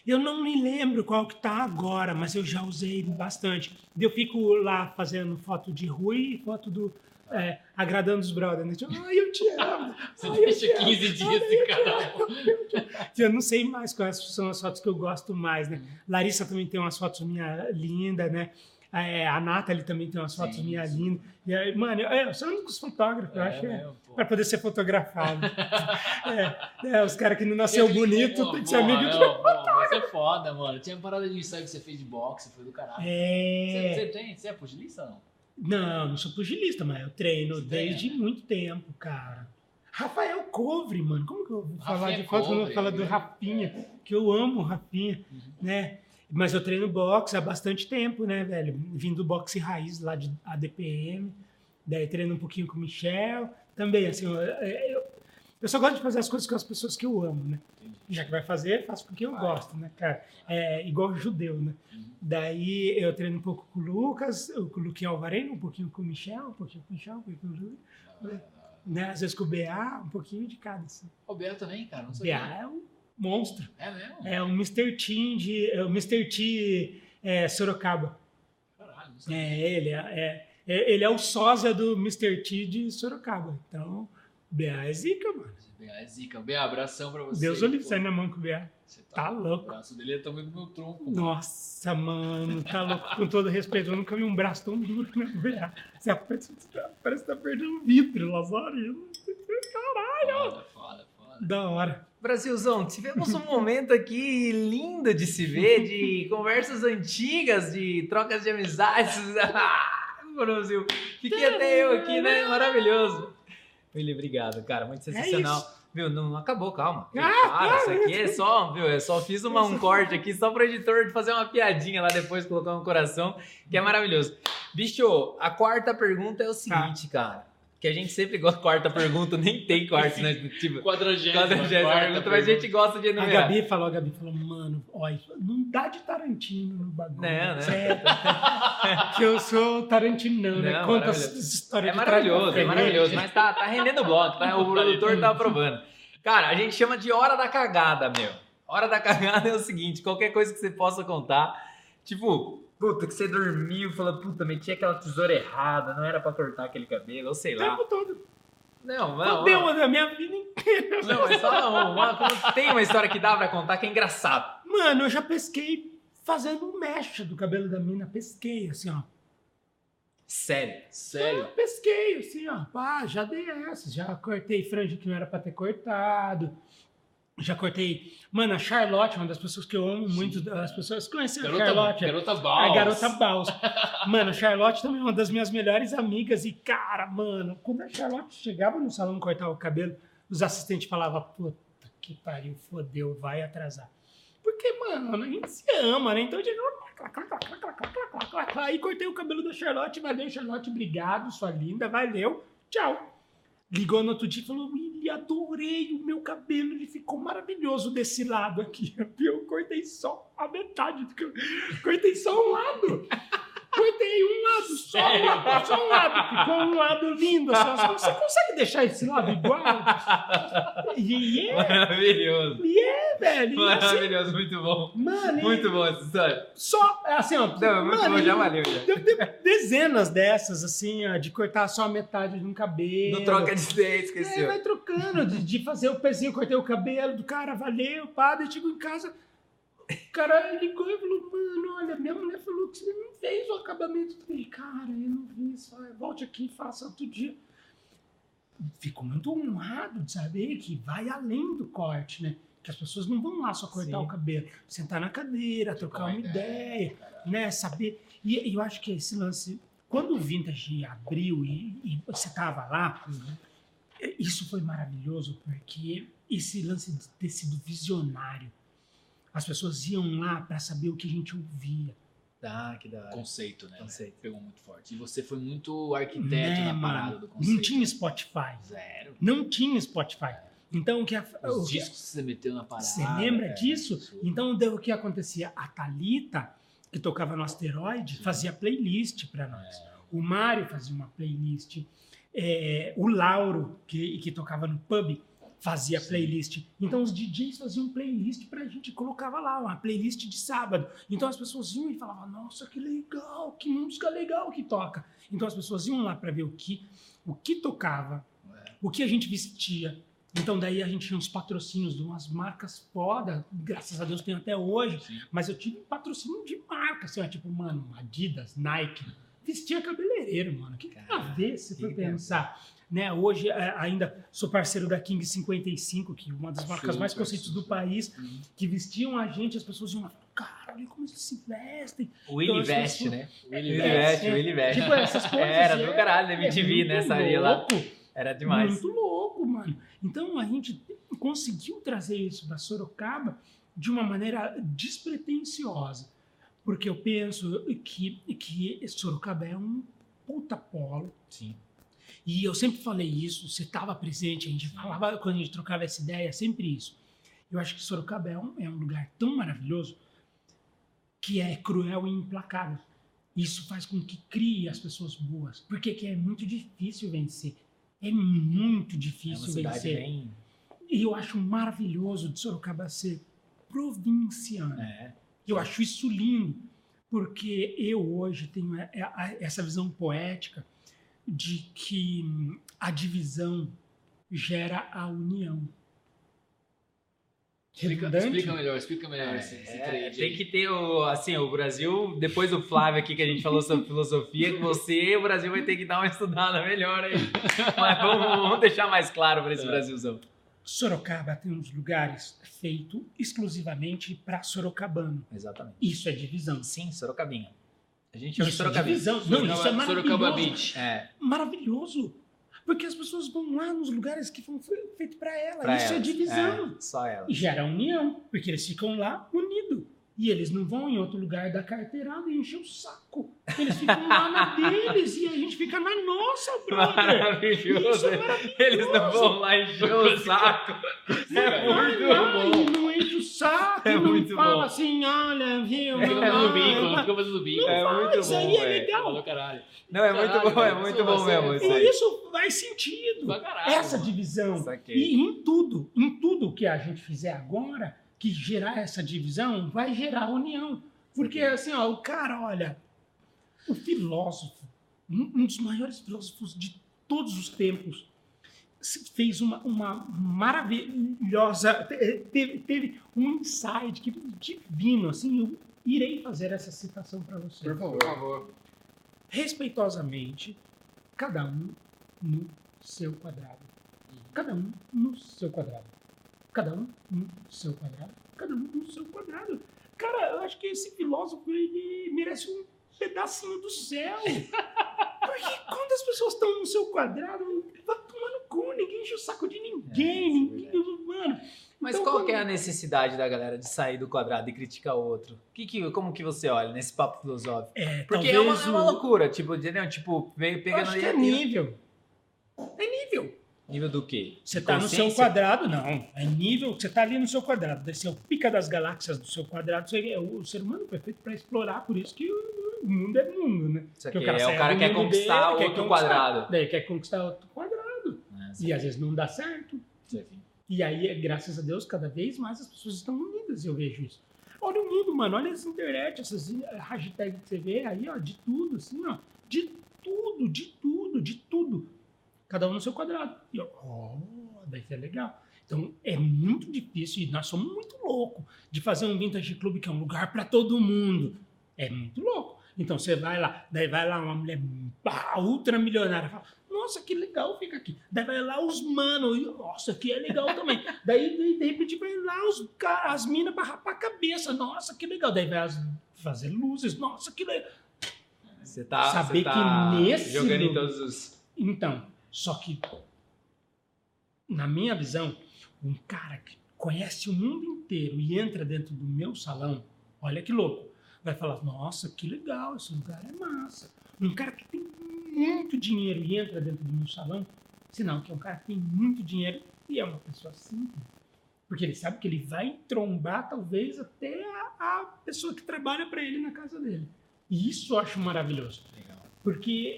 Eu não me lembro qual que tá agora, mas eu já usei bastante. Eu fico lá fazendo foto de Rui e foto do. é, agradando os brothers. Né? Tipo, Ai, eu te amo. Você Ai, deixa te amo. 15 dias Ai, te cada um. Eu não sei mais quais são as fotos que eu gosto mais, né? Larissa também tem umas fotos minhas lindas, né? É, a Nathalie também tem umas fotos Sim, minhas lindas. E aí, mano, eu, eu sou um dos fotógrafos, eu acho, é, mesmo, pô. para poder ser fotografado. é, é, os caras que não nasceu bonito tem que ser amigo de. não, pô, Você é foda, mano. Tinha parada de ensaio que você fez de boxe, foi do caralho. Você, É. você tem? Você é pugilista ou não? Não, não sou pugilista, mas eu treino Você desde treina? muito tempo, cara. Rafael Covre, mano. Como que eu vou falar Rafinha de foto quando eu falo do? Rafinha? Que eu amo o Rafinha, Uhum. né? Mas eu treino boxe há bastante tempo, né, velho? Vim do boxe raiz lá de ADPM. Daí treino um pouquinho com o Michel. Também, assim, eu, eu, Eu só gosto de fazer as coisas com as pessoas que eu amo, né? Já que vai fazer, faço porque eu Vai. gosto, né, cara? É igual judeu, né? Uhum. Daí eu treino um pouco com o Lucas, com o Luquinho Alvarenga, um pouquinho com o Michel, um pouquinho com o Michel, um pouquinho com o Júlio, né? Às vezes com o BA, um pouquinho de cada, assim. O Bel também, cara, não O sabia. BA é um monstro. É mesmo? É o Mr. T de... É o Mr. T é, Sorocaba. Caralho, não sabia. É, ele é, é- é- ele é o sósia do Mr. T de Sorocaba. Então, BA é zica, mano. BA é zica. BA, abração pra você. Deus o livre pô. sair na mão com o BA. Você Tá louco. O braço dele é tamanho do meu tronco. Nossa, mano, tá louco. Com todo respeito, eu nunca vi um braço tão duro na BA. Você parece, parece que tá perdendo vidro, Lazarino. Foda, foda, foda. Da hora. Brasilzão, tivemos um momento aqui lindo de se ver, de conversas antigas, de trocas de amizades. Ah, Brasil, fiquei até eu aqui, né? Maravilhoso. Willi, obrigado, cara, muito sensacional. Viu, não acabou, calma. Viu, Ah, Para, isso aqui é só, viu? Eu só fiz uma, um corte aqui só pro editor fazer uma piadinha lá depois, colocar um coração, que é maravilhoso. Bicho, a quarta pergunta é o seguinte, cara. Que a gente sempre gosta de quarta pergunta, nem tem quarta, né? Tipo, Quadragésima. quadragésima quarta pergunta, mas a gente gosta de A enumerar. Gabi falou, a Gabi falou, mano, olha, não dá de Tarantino no bagulho. Não, né? Sério. que eu sou Tarantinão, né? Não, Conta as maravilhoso. histórias É de maravilhoso, é frente. maravilhoso, mas tá, tá rendendo o bloco, tá? O produtor tá aprovando. Cara, a gente chama de hora da cagada, meu. Hora da cagada é o seguinte, qualquer coisa que você possa contar, tipo, puta, que você dormiu, falou, puta, meti aquela tesoura errada, não era pra cortar aquele cabelo, ou sei O lá. tempo todo. Não, não, Fudeu não, da minha vida inteira. não, é só uma, uma- tem uma história que dá pra contar que é engraçado. Mano, eu já pesquei fazendo um mecha do cabelo da mina. Pesquei, assim, ó. Sério. Sério? Eu pesquei, assim, ó. Pá, já dei essa. Já cortei franja que não era pra ter cortado. Já cortei. Mano, a Charlotte, uma das pessoas que eu amo muito, as pessoas conhecem garota, a Charlotte. Garota é, Baus. A garota Bals mano, a Charlotte também é uma das minhas melhores amigas. E, cara, mano, quando a Charlotte chegava no salão cortar o cabelo, os assistentes falavam, puta que pariu, fodeu, vai atrasar. Porque, mano, a gente se ama, né? Então, de aí cortei o cabelo da Charlotte, valeu, Charlotte, obrigado, sua linda, valeu, tchau. Ligou no outro dia e falou, Adorei o meu cabelo, ele ficou maravilhoso desse lado aqui. Eu cortei só a metade. Cortei só um lado. Cortei um lado só, Sério? só um lado. Ficou um lado lindo. Assim, você consegue deixar esse lado igual? E é, Maravilhoso. e é, velho. E assim, Maravilhoso, muito bom. mano, e Muito bom essa história. só, assim, ó. Não, muito mano, bom, já valeu. Já. Deve ter dezenas dessas, assim, ó, de cortar só a metade de um cabelo. Não troca de É, esqueceu. vai trocando, de, de fazer o pezinho, cortei o cabelo do cara, valeu, pá, daí chegou em casa, o cara ligou e falou, mano, olha, minha mulher falou que você não fez o acabamento. Eu falei, cara, eu não vi, só volte aqui e faça outro dia. Fico muito honrado de saber que vai além do corte, né? Que as pessoas não vão lá só cortar Sim. o cabelo, sentar na cadeira, trocar uma ideia, né? Saber. E, e eu acho que esse lance, quando o Vintage abriu e, e você tava lá, isso foi maravilhoso porque esse lance de ter sido visionário. As pessoas iam lá para saber o que a gente ouvia. Ah, que da hora. Conceito, né? Conceito. Pegou muito forte. E você foi muito arquiteto Né, na parada mano? do conceito. Não tinha Spotify. Zero. Não tinha Spotify. Então, o que a, o Os que- discos que você meteu na parada. Você lembra é, disso? absurdo. Então, deu o que acontecia? A Thalita, que tocava no Asteroide, fazia playlist para nós. É. O Mário fazia uma playlist. É, o Lauro, que, que tocava no pub, fazia Sim. playlist. Então, os DJs faziam playlist pra gente, colocava lá, uma playlist de sábado. Então, as pessoas iam e falavam, nossa, que legal, que música legal que toca. Então, as pessoas iam lá para ver o que, o que tocava, É. o que a gente vestia. Então, daí a gente tinha uns patrocínios de umas marcas foda, graças a Deus tem até hoje. Sim. Mas eu tive patrocínio de marca, assim, tipo, mano, Adidas, Nike. Vestia cabeleireiro, mano. O que tem a ver se for que pensar? Né, hoje é, ainda sou parceiro da King 55, que é uma das marcas mais Super, conceitos do país, Uhum. que vestiam a gente, as pessoas iam lá, cara, olha como eles se vestem. O Willy Então, veste, né? O Willy Ele veste, veste, o Willy veste. Tipo, essas coisas. Era assim, do é- caralho, da é MTV, muito nessa área lá. Era demais. Muito louco, mano. Então a gente conseguiu trazer isso para Sorocaba de uma maneira despretensiosa. Porque eu penso que, que Sorocaba é um puta polo. Sim. E eu sempre falei isso, você estava presente, a gente falava, quando a gente trocava essa ideia, sempre isso. Eu acho que Sorocaba é um, é um lugar tão maravilhoso que é cruel e implacável. Isso faz com que crie as pessoas boas. Porque que é muito difícil vencer. É muito É uma difícil cidade vencer. bem. E eu acho maravilhoso de Sorocaba ser provinciana. É. Eu acho isso lindo, porque eu hoje tenho a- a- essa visão poética de que hum, a divisão gera a união. Explica, explica melhor, explica melhor esse, esse É, tem aí. que ter o. Assim, o Brasil, depois do Flávio aqui que a gente falou sobre filosofia, você, o Brasil vai ter que dar uma estudada melhor aí. Mas vamos, vamos deixar mais claro para esse É. Brasilzão. Sorocaba tem uns lugares feitos exclusivamente para sorocabano. Exatamente. Isso é divisão. Sim, Sorocabinha. A gente chama de Isso é divisão. Não, isso é Sorocaba, Sorocaba maravilhoso. É, Maravilhoso. Porque as pessoas vão lá nos lugares que foram fe- feitos para ela. pra isso é elas. divisão. É, só ela. E gera união, porque eles ficam lá unidos. E eles não vão em outro lugar da carteirada e encher o saco. Eles ficam lá na deles e a gente fica na nossa, brother. Maravilhoso. Isso é maravilhoso. Eles não vão lá encher o saco. É muito lá bom. e Não enche o saco, É não muito fala bom. assim, olha, viu? Fica não, fazendo não, bico, não, fica fazendo bico. É muito faz, aí bom, é legal. Falou caralho. Não, é muito Caralho, bom, é muito isso bom mesmo isso E aí. isso faz sentido. Caralho. Essa mano. divisão. Saquei. E em tudo, em tudo que a gente fizer agora, que gerar essa divisão, vai gerar união. Porque assim, ó, o cara, olha, o filósofo, um dos maiores filósofos de todos os tempos, se- fez uma, uma maravilhosa, te- teve, teve um insight que, divino, assim, eu irei fazer essa citação para você. Por favor. Por favor. Respeitosamente, cada um no seu quadrado. Cada um no seu quadrado. Cada um no seu quadrado. Cada um no seu quadrado. Cara, eu acho que esse filósofo ele merece um pedacinho do céu. Porque quando as pessoas estão no seu quadrado, vai tomar no cu, ninguém enche o saco de ninguém. É, é ninguém mano, Mas Então, qual quando- que é a necessidade da galera de sair do quadrado e criticar o outro? Que que, como que você olha nesse papo filosófico? é, Porque talvez é uma, é uma o- loucura, tipo, entendeu? Tipo, ve- Eu pegando acho ali que é nível. É nível. Nível do quê? Você De tá no seu quadrado, não. É nível, você tá ali no seu quadrado. Deve ser o pica das galáxias do seu quadrado. Você- é o ser humano foi feito para explorar, por isso que o mundo é mundo, né? Isso aqui, é sai o cara quer conquistar dele, quer outro conquistar. quadrado. Daí quer conquistar outro quadrado. É, E às vezes não dá certo. E aí, graças a Deus, cada vez mais as pessoas estão unidas, eu vejo isso. Olha o mundo, mano, olha essa internet, essas hashtags que você vê aí, ó, de tudo, assim, ó. De tudo, de tudo, de tudo. Cada um no seu quadrado. E eu, oh, daí é legal. Então, é muito difícil, e nós somos muito loucos, de fazer um vintage club que é um lugar para todo mundo. É muito louco. Então, você vai lá, daí vai lá uma mulher pá, ultramilionária, fala, nossa, que legal, fica aqui. Daí vai lá os mano, e, nossa, que é legal também. Daí, de, de repente, vai lá os, as minas pra rapar a cabeça, nossa, que legal. Daí vai as, fazer luzes, nossa, que legal. Você tá, Saber você tá que nesse jogando em todos os... Então, só que, na minha visão, um cara que conhece o mundo inteiro e entra dentro do meu salão, olha que louco, vai falar: nossa, que legal, esse lugar é massa. Um cara que tem muito dinheiro e entra dentro do meu salão, sinal que é um cara que tem muito dinheiro e é uma pessoa simples. Porque ele sabe que ele vai trombar, talvez, até a, a pessoa que trabalha para ele na casa dele. E isso eu acho maravilhoso. Legal. Porque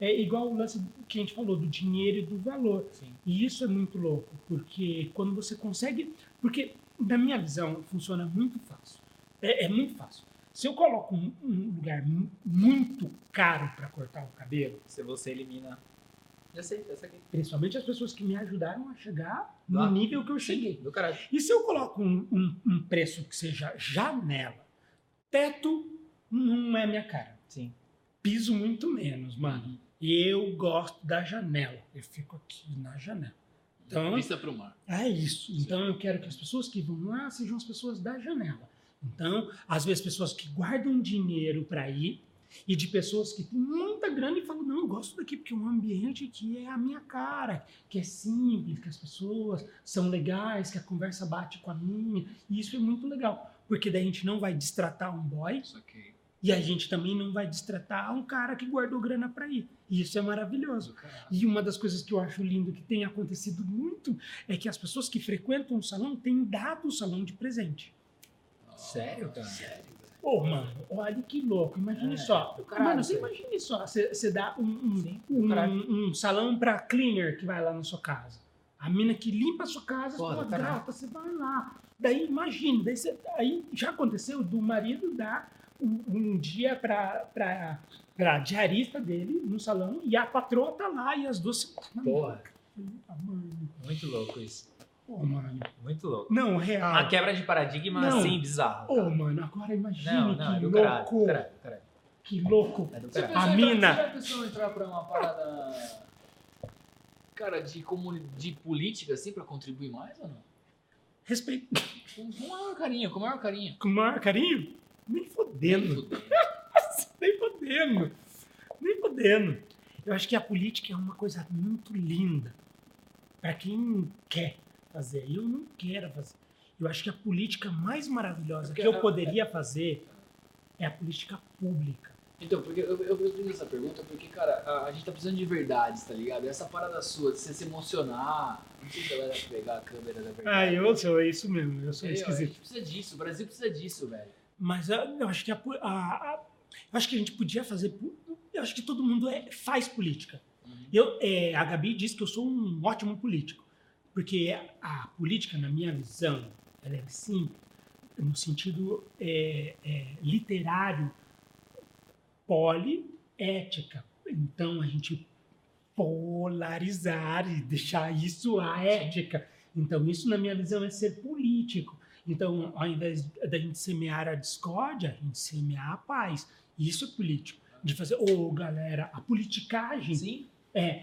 é, é igual o lance que a gente falou do dinheiro e do valor. Sim. E isso é muito louco, porque quando você consegue. Porque, na minha visão, funciona muito fácil. É, é muito fácil. Se eu coloco um, um lugar mu- muito caro para cortar o cabelo, Se você elimina... Já sei, essa aqui. principalmente as pessoas que me ajudaram a chegar no nível que eu cheguei. Do caralho. E se eu coloco um, um- um preço que seja janela, teto não é minha cara. Sim. Piso muito menos, mano. Eu gosto da janela. Eu fico aqui na janela. Então, Vista pro mar. é isso. Então eu quero que as pessoas que vão lá sejam as pessoas da janela. Então, às vezes, pessoas que guardam dinheiro para ir e de pessoas que têm muita grana e falam: não, eu gosto daqui porque é um ambiente que é a minha cara, que é simples, que as pessoas são legais, que a conversa bate com a minha. E isso é muito legal, porque daí a gente não vai destratar um boy Isso aqui. E a gente também não vai destratar um cara que guardou grana para ir. E isso é maravilhoso. E uma das coisas que eu acho lindo que tem acontecido muito é que as pessoas que frequentam o salão têm dado o salão de presente. Sério, cara? Pô, mano, olha que louco. Imagine É, só. caralho, mano, você imagine só. Você dá um, um, um, um salão pra cleaner que vai lá na sua casa. A mina que limpa a sua casa, Pô, caralho. gata, você vai lá. Daí imagine, daí você, aí já aconteceu do marido dar um, um dia pra, pra, pra diarista dele no salão e a patroa tá lá e as duas se. Porra. Mano, Muito louco isso. pô, mano. Muito louco. Não, real. Uma quebra de paradigma, Não. assim, bizarro. Ô, mano, agora imagine Não, não, é que do caralho. louco. caralho, caralho. Que louco. É do caralho. A mina. Você já pensou em entrar pra uma parada. Cara, de, comuni... de política, assim, pra contribuir mais ou não? Respeito. Com, com o maior carinho, com o maior carinho. Com o maior carinho? Nem fodendo. Nem podendo. Nem podendo. Eu acho que a política é uma coisa muito linda para quem quer fazer. Eu não quero fazer. Eu acho que a política mais maravilhosa que eu poderia fazer é a política pública. Então, porque eu, eu, eu fiz essa pergunta porque, cara, a, a gente tá precisando de verdades, tá ligado? Essa parada sua, de você se emocionar. Não sei se a galera pegar a câmera da verdade. Ah, eu sou isso mesmo. Eu sou É, ó, a esquisito. gente precisa disso, o Brasil precisa disso, velho. Mas ah, eu acho que a, a- a- eu acho que a gente podia fazer. Eu acho que todo mundo é- faz política. Uhum. Eu, é, a Gabi disse que eu sou um ótimo político, porque a política, na minha visão, ela é sim, no sentido é, é, literário, poliética. Então a gente polarizar e deixar isso a ética. Então isso, na minha visão, é ser político. Então, ao invés da gente semear a discórdia, a gente semear a paz. Isso é político. De fazer, ô galera, a politicagem Sim. é.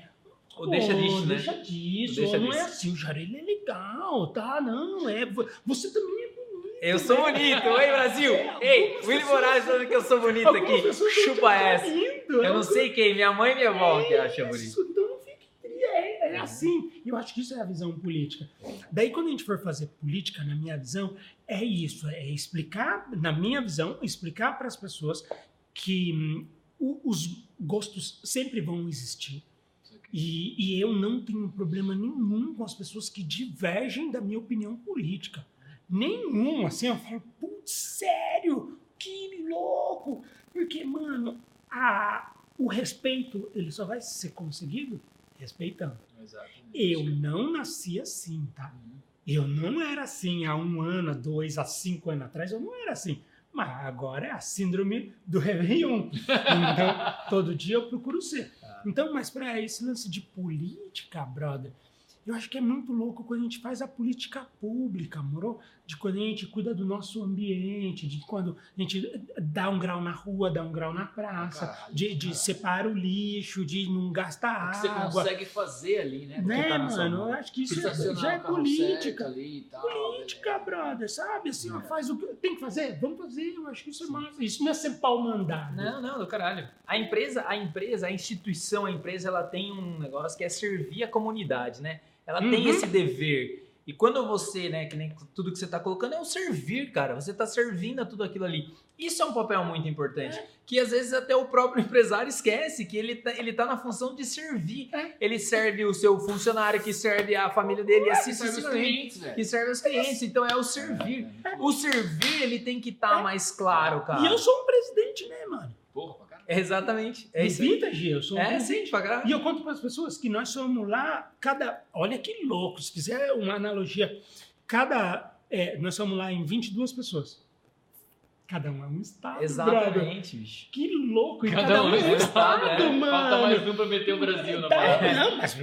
Ou deixa "Ô, disso, né? Deixa disso, Deixa não é disso. assim, o Jarelli é legal, tá? Não, é. vo- Você também é bonito. Eu sou bonito, oi Brasil! Ei, algumas Willy Moraes falando que eu sou bonito aqui. Chupa é essa. Eu não sei quem, minha mãe e minha avó que acham bonito. Isso, então não fique tri- é, assim. Eu acho que isso é a visão política. Daí, quando a gente for fazer política, na minha visão, é isso: é explicar, na minha visão, explicar para as pessoas que hum, os gostos sempre vão existir. E, e eu não tenho problema nenhum com as pessoas que divergem da minha opinião política. Nenhum, assim, eu falo, putz, sério? Que louco! Porque, mano, a, o respeito, ele só vai ser conseguido respeitando. Exatamente. Eu não nasci assim, tá? Uhum. Eu não era assim há um ano, há dois, há cinco anos atrás, eu não era assim. Mas agora é a síndrome do Réveillon. Então, todo dia eu procuro ser. Então, mas para esse lance de política, brother, eu acho que é muito louco quando a gente faz a política pública, moro? De quando a gente cuida do nosso ambiente, de quando a gente dá um grau na rua, dá um grau na praça, Caralho, de, de separa o lixo, de não gastar O que você água. consegue fazer ali, né? Né, tá sua mano? Eu acho que isso é- já é política. tal, Política, beleza. brother, sabe? Assim, ó, É. faz o que tem que fazer, vamos fazer. Eu acho que isso é massa. Isso não é ser pau mandado. Não, não, do caralho. A empresa, a empresa, a instituição, a empresa, ela tem um negócio que é servir a comunidade, né? Ela tem Uhum. esse dever. E quando você, né, que nem tudo que você tá colocando é o servir, cara. Você tá servindo a tudo aquilo ali. Isso é um papel muito importante. Que às vezes até o próprio empresário esquece que ele tá, ele tá na função de servir. É. Ele serve o seu funcionário, que serve a família dele, e assim Você serve os clientes, velho. Que serve os clientes. Então é o servir. É, O servir, ele tem que estar mais claro, cara. E eu sou um presidente, né, mano? Exatamente. É isso G, eu sou É, sim. E eu conto para as pessoas que nós somos lá, cada. Olha que louco, se fizer uma analogia, cada. é, nós somos lá em 22 pessoas. Cada um é um estado. Exatamente, bicho. Que louco, Cada cada, um um é um é estado, estado, é. mano. Falta mais um pra meter o Brasil na Tá, parada. não, mas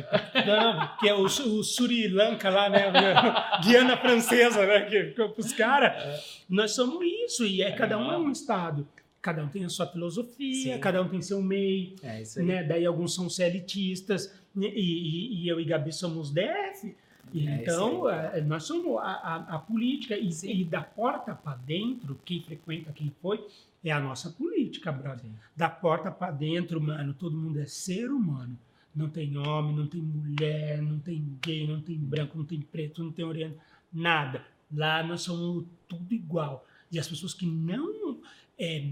não, que é o, o Sri Lanka lá, né? Guiana francesa, né? Que ficou pros caras. Nós somos isso, e é, cada um é um estado. Cada um tem a sua filosofia, Sim. cada um tem seu meio, É isso aí. né? Daí alguns são CLTistas, né, e, e- e eu e Gabi somos DF. É então, aí. eh, nós somos a, a- a política, e, e da porta para dentro, quem frequenta, quem foi, é a nossa política, brother Sim. da porta pra dentro, mano, todo mundo é ser humano. Não tem homem, não tem mulher, não tem gay, não tem branco, não tem preto, não tem oriente, nada. Lá nós somos tudo igual. E as pessoas que não é,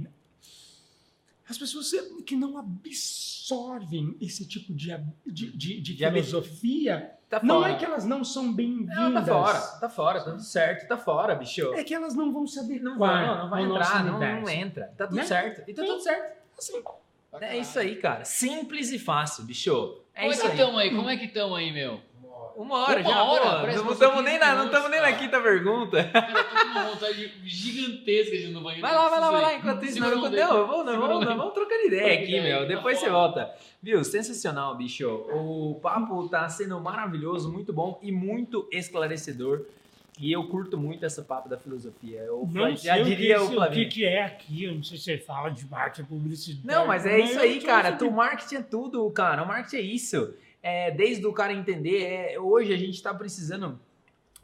as pessoas que não absorvem esse tipo de, de, de, de filosofia, Tá não é que elas não são bem-vindas. Não, tá fora, tá fora, tá tudo certo, tá fora, bicho. É que elas não vão se Não vai, não, não vai entrar, não, não entra. Tá tudo Né? certo. E tá tudo certo. Assim, É isso aí, cara. Simples e fácil, bicho. É Como é isso que aí. aí? Como é que estamos aí, meu? Uma hora Uma já, hora? pô. Não estamos nem, 15 na, não minutos, tamo nem na quinta pergunta. Cara, eu tô com uma vontade gigantesca de ir no banheiro. Vai lá, vai lá, vai lá. Enquanto isso, não, não, não, vamos, não, dedo. vamos trocando ideia aqui, meu. ideia, Depois tá você volta. Viu? Sensacional, bicho. O papo tá sendo maravilhoso, muito bom e muito esclarecedor. E eu curto muito essa papo da filosofia. Eu não já sei o diria que, o que, Flavinho. que é aqui, eu não sei se você fala de marketing, publicidade. Não, mas é isso aí, cara. Tu, marketing é tudo, cara. O marketing é isso. É, desde o cara entender, é, hoje a gente tá precisando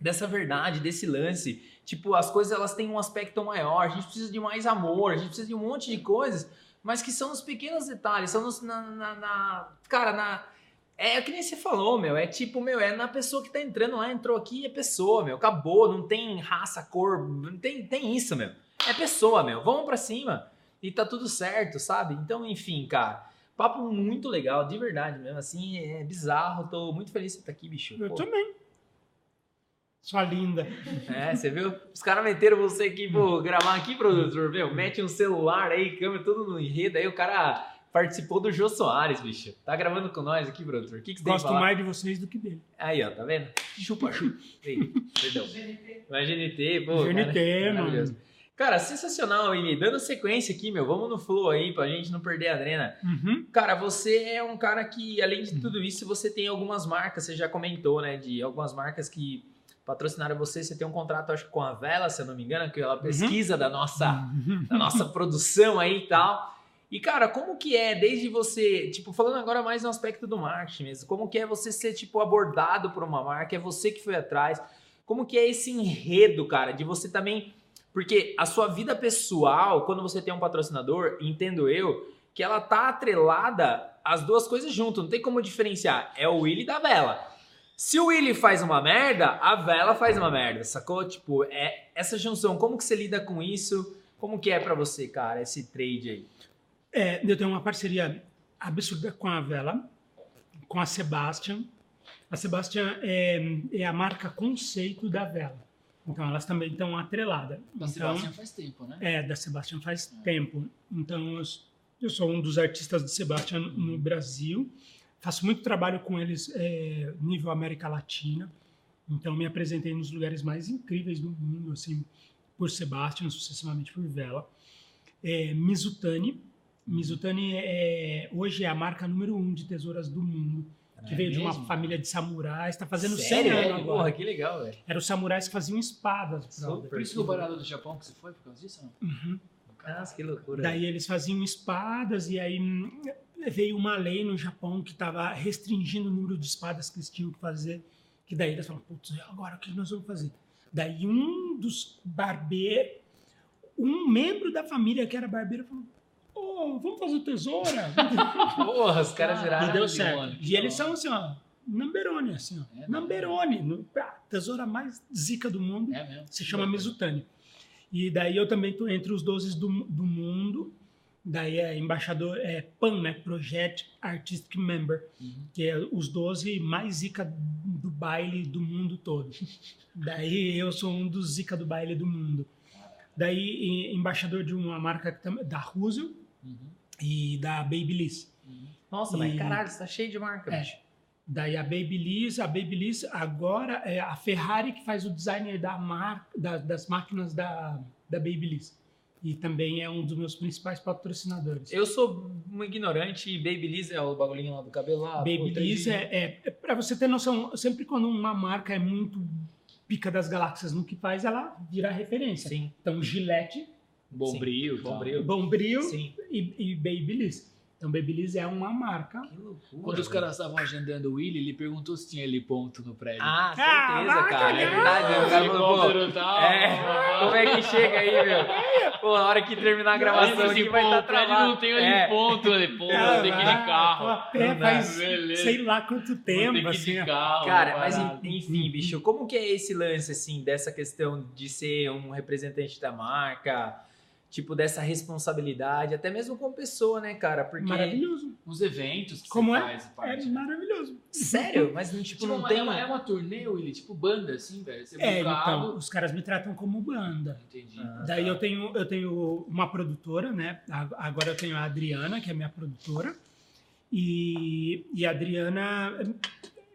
dessa verdade, desse lance. Tipo, as coisas elas têm um aspecto maior. A gente precisa de mais amor, a gente precisa de um monte de coisas, mas que são os pequenos detalhes, são nos, na, na- na- cara, na é que nem você falou, meu. É tipo, meu, é na pessoa que tá entrando lá, entrou aqui, é pessoa, meu. Acabou, não tem raça, cor, não tem, tem isso, meu. É pessoa, meu. Vamos pra cima e tá tudo certo, sabe? Então, enfim, cara. Papo muito legal, de verdade mesmo. Assim, é bizarro. Tô muito feliz de você estar aqui, bicho. Eu Pô, também. Sua linda. É, você viu? Os caras meteram você aqui, pô, gravar aqui, produtor, meu. Mete um celular aí, câmera, tudo no enredo. Aí o cara participou do Jô Soares, bicho. Tá gravando com nós aqui, produtor. O que, que você Gosto mais de vocês do que dele. Aí, ó, tá vendo? Chupa, chupa. Ei, perdão. Vai GNT, pô. GNT, cara, mano. maravilhoso. Cara, sensacional, Ini. Dando sequência aqui, meu. Vamos no flow aí pra gente não perder a adrena. Uhum. Cara, você é um cara que, além de tudo isso, você tem algumas marcas, você já comentou, né? De algumas marcas que patrocinaram você. Você tem um contrato, acho que com a Vela, se eu não me engano, que ela pesquisa da nossa Uhum. da nossa produção aí e tal. E, cara, como que é, desde você, tipo, falando agora mais no aspecto do marketing mesmo, como que é você ser, tipo, abordado por uma marca, é você que foi atrás, como que é esse enredo, cara, de você também, porque a sua vida pessoal, quando você tem um patrocinador, entendo eu, que ela tá atrelada as duas coisas junto, não tem como diferenciar, é o Willy da Vela. Se o Willy faz uma merda, a Vela faz uma merda, sacou? Tipo, é essa junção, como que você lida com isso? Como que é pra você, cara, esse trade aí? É, eu tenho uma parceria absurda com a Vela, com a Sebastian. A Sebastian é, é a marca conceito da Vela. Então elas também estão atreladas. Da Então, Sebastião faz tempo, né? é, da Sebastian faz tempo. Então eu, eu sou um dos artistas de Sebastian no Brasil. Faço muito trabalho com eles é, nível América Latina. Então me apresentei nos lugares mais incríveis do mundo, assim, por Sebastian, sucessivamente por Vela. É, Mizutani. Mizutani é, hoje é a marca número um de tesouras do mundo. Que É veio de uma mesmo? família de samurais, está fazendo 100 Sério? anos Porra, agora. que legal, velho. Eram os samurais que faziam espadas. Super. Por isso que o barato do Japão que você foi por causa disso? Não? Uhum. Nossa, que loucura. Daí eles faziam espadas e aí hum, veio uma lei no Japão que estava restringindo o número de espadas que eles tinham que fazer. Que daí eles falaram, putz, agora o que nós vamos fazer? Daí um dos barbeiros, um membro da família que era barbeiro falou, oh, vamos fazer tesoura? Porra, os caras viraram. e deu certo. e eles da são assim, ó, numberone, assim, ó. É, numberone. no- ah, tesoura mais zica do mundo É mesmo? se chama Mizutani. E daí eu também tô entre os 12 do, do mundo. Daí é embaixador, é PAN, né? Project Artistic Member, Uhum. que é os 12 mais zica do baile do mundo todo. Daí eu sou um dos zica do baile do mundo. Daí embaixador de uma marca da Russell Uhum. e da Babyliss. Uhum. Nossa, E- mas caralho, você tá cheio de marca, É. bicho. Daí a Babyliss, a Babyliss agora é a Ferrari que faz o designer da mar, da- das máquinas da, da Babyliss. E também é um dos meus principais patrocinadores. Eu sou um ignorante e Babyliss é o bagulhinho lá do cabelo lá. Babyliss é, é, é para você ter noção, sempre quando uma marca é muito pica das galáxias no que faz, ela vira referência. Sim, Então Gillette, Bombril. e tal. Bombril. Bombril sim. e, e Babyliss. Então Babyliss é uma marca. Que loucura. Quando os caras estavam agendando o Willy, ele perguntou se tinha ali ponto no prédio. Ah, Ah, certeza, vai cara. É verdade. O cara falou, tal. É, como é que chega aí, meu? Pô, na hora que terminar a gravação aqui vai estar prédio travado. não tem ali É. ponto. ali, Pô, Ah, tem que ir de carro. tô a pé Não dá. faz Beleza. sei lá quanto tempo. ter que ir assim, de carro. Cara, mas enfim, bicho, como que é esse lance, assim, dessa questão de ser um representante da marca? Tipo, dessa responsabilidade, até mesmo como pessoa, né, cara? Porque. Maravilhoso. Os eventos que Como você é? faz É parte. né? maravilhoso. Sério? Mas tipo, Tipo, não uma- tem é, uma, é uma turnê, Willy? Tipo banda, assim, velho? Você É, então, os caras me tratam como banda. Entendi. Ah, Daí tá. eu tenho, eu tenho uma produtora, né? Agora eu tenho a Adriana, que é minha produtora. E, e a Adriana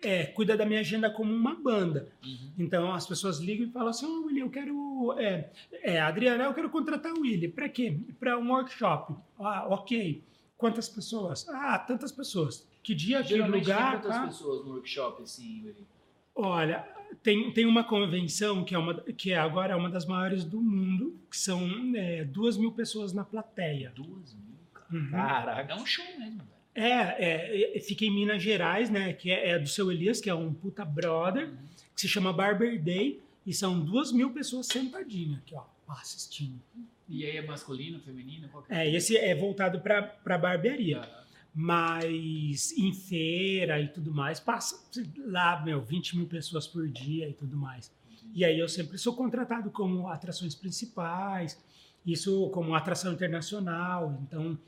é, cuida da minha agenda como uma banda. Uhum. Então as pessoas ligam e falam assim: Ô Willy, eu quero. É, é, Adriana, eu quero contratar o Willy. Para quê? Para um workshop. Ah, ok. Quantas pessoas? Ah, tantas pessoas. Que dia, que lugar? tem quantas tá? pessoas no workshop, assim, Willy? Olha, tem, tem uma convenção que é, uma, que é agora uma das maiores do mundo, que são é, duas mil pessoas na plateia. Duas mil, cara. Uhum. Caraca. É um show mesmo, velho. É, é, é, fica em Minas Gerais, né? Que é, é do seu Elias, que é um puta brother, que se chama Barber Day, e são duas mil pessoas sentadinhas aqui, ó, assistindo. E aí é masculino, feminino? Qual que é? É, esse é voltado para barbearia. Ah, Mas em feira e tudo mais, passa lá, meu, 20 mil pessoas por dia e tudo mais. E aí eu sempre sou contratado como atrações principais, isso como atração internacional. Então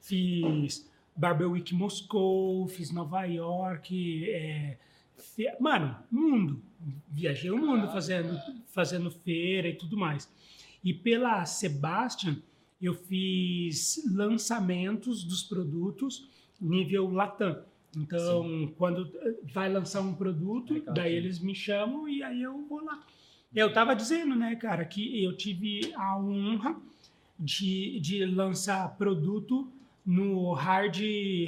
fiz Barber Week Moscou, fiz Nova York, é, fe- mano, mundo. Viajei o mundo fazendo, fazendo feira e tudo mais. E pela Sebastian eu fiz lançamentos dos produtos nível Latam. Então, quando eh, vai lançar um produto, Legal, daí sim. eles me chamam e aí eu vou lá. Eu tava dizendo, né, cara, que eu tive a honra de, de lançar produto no Hard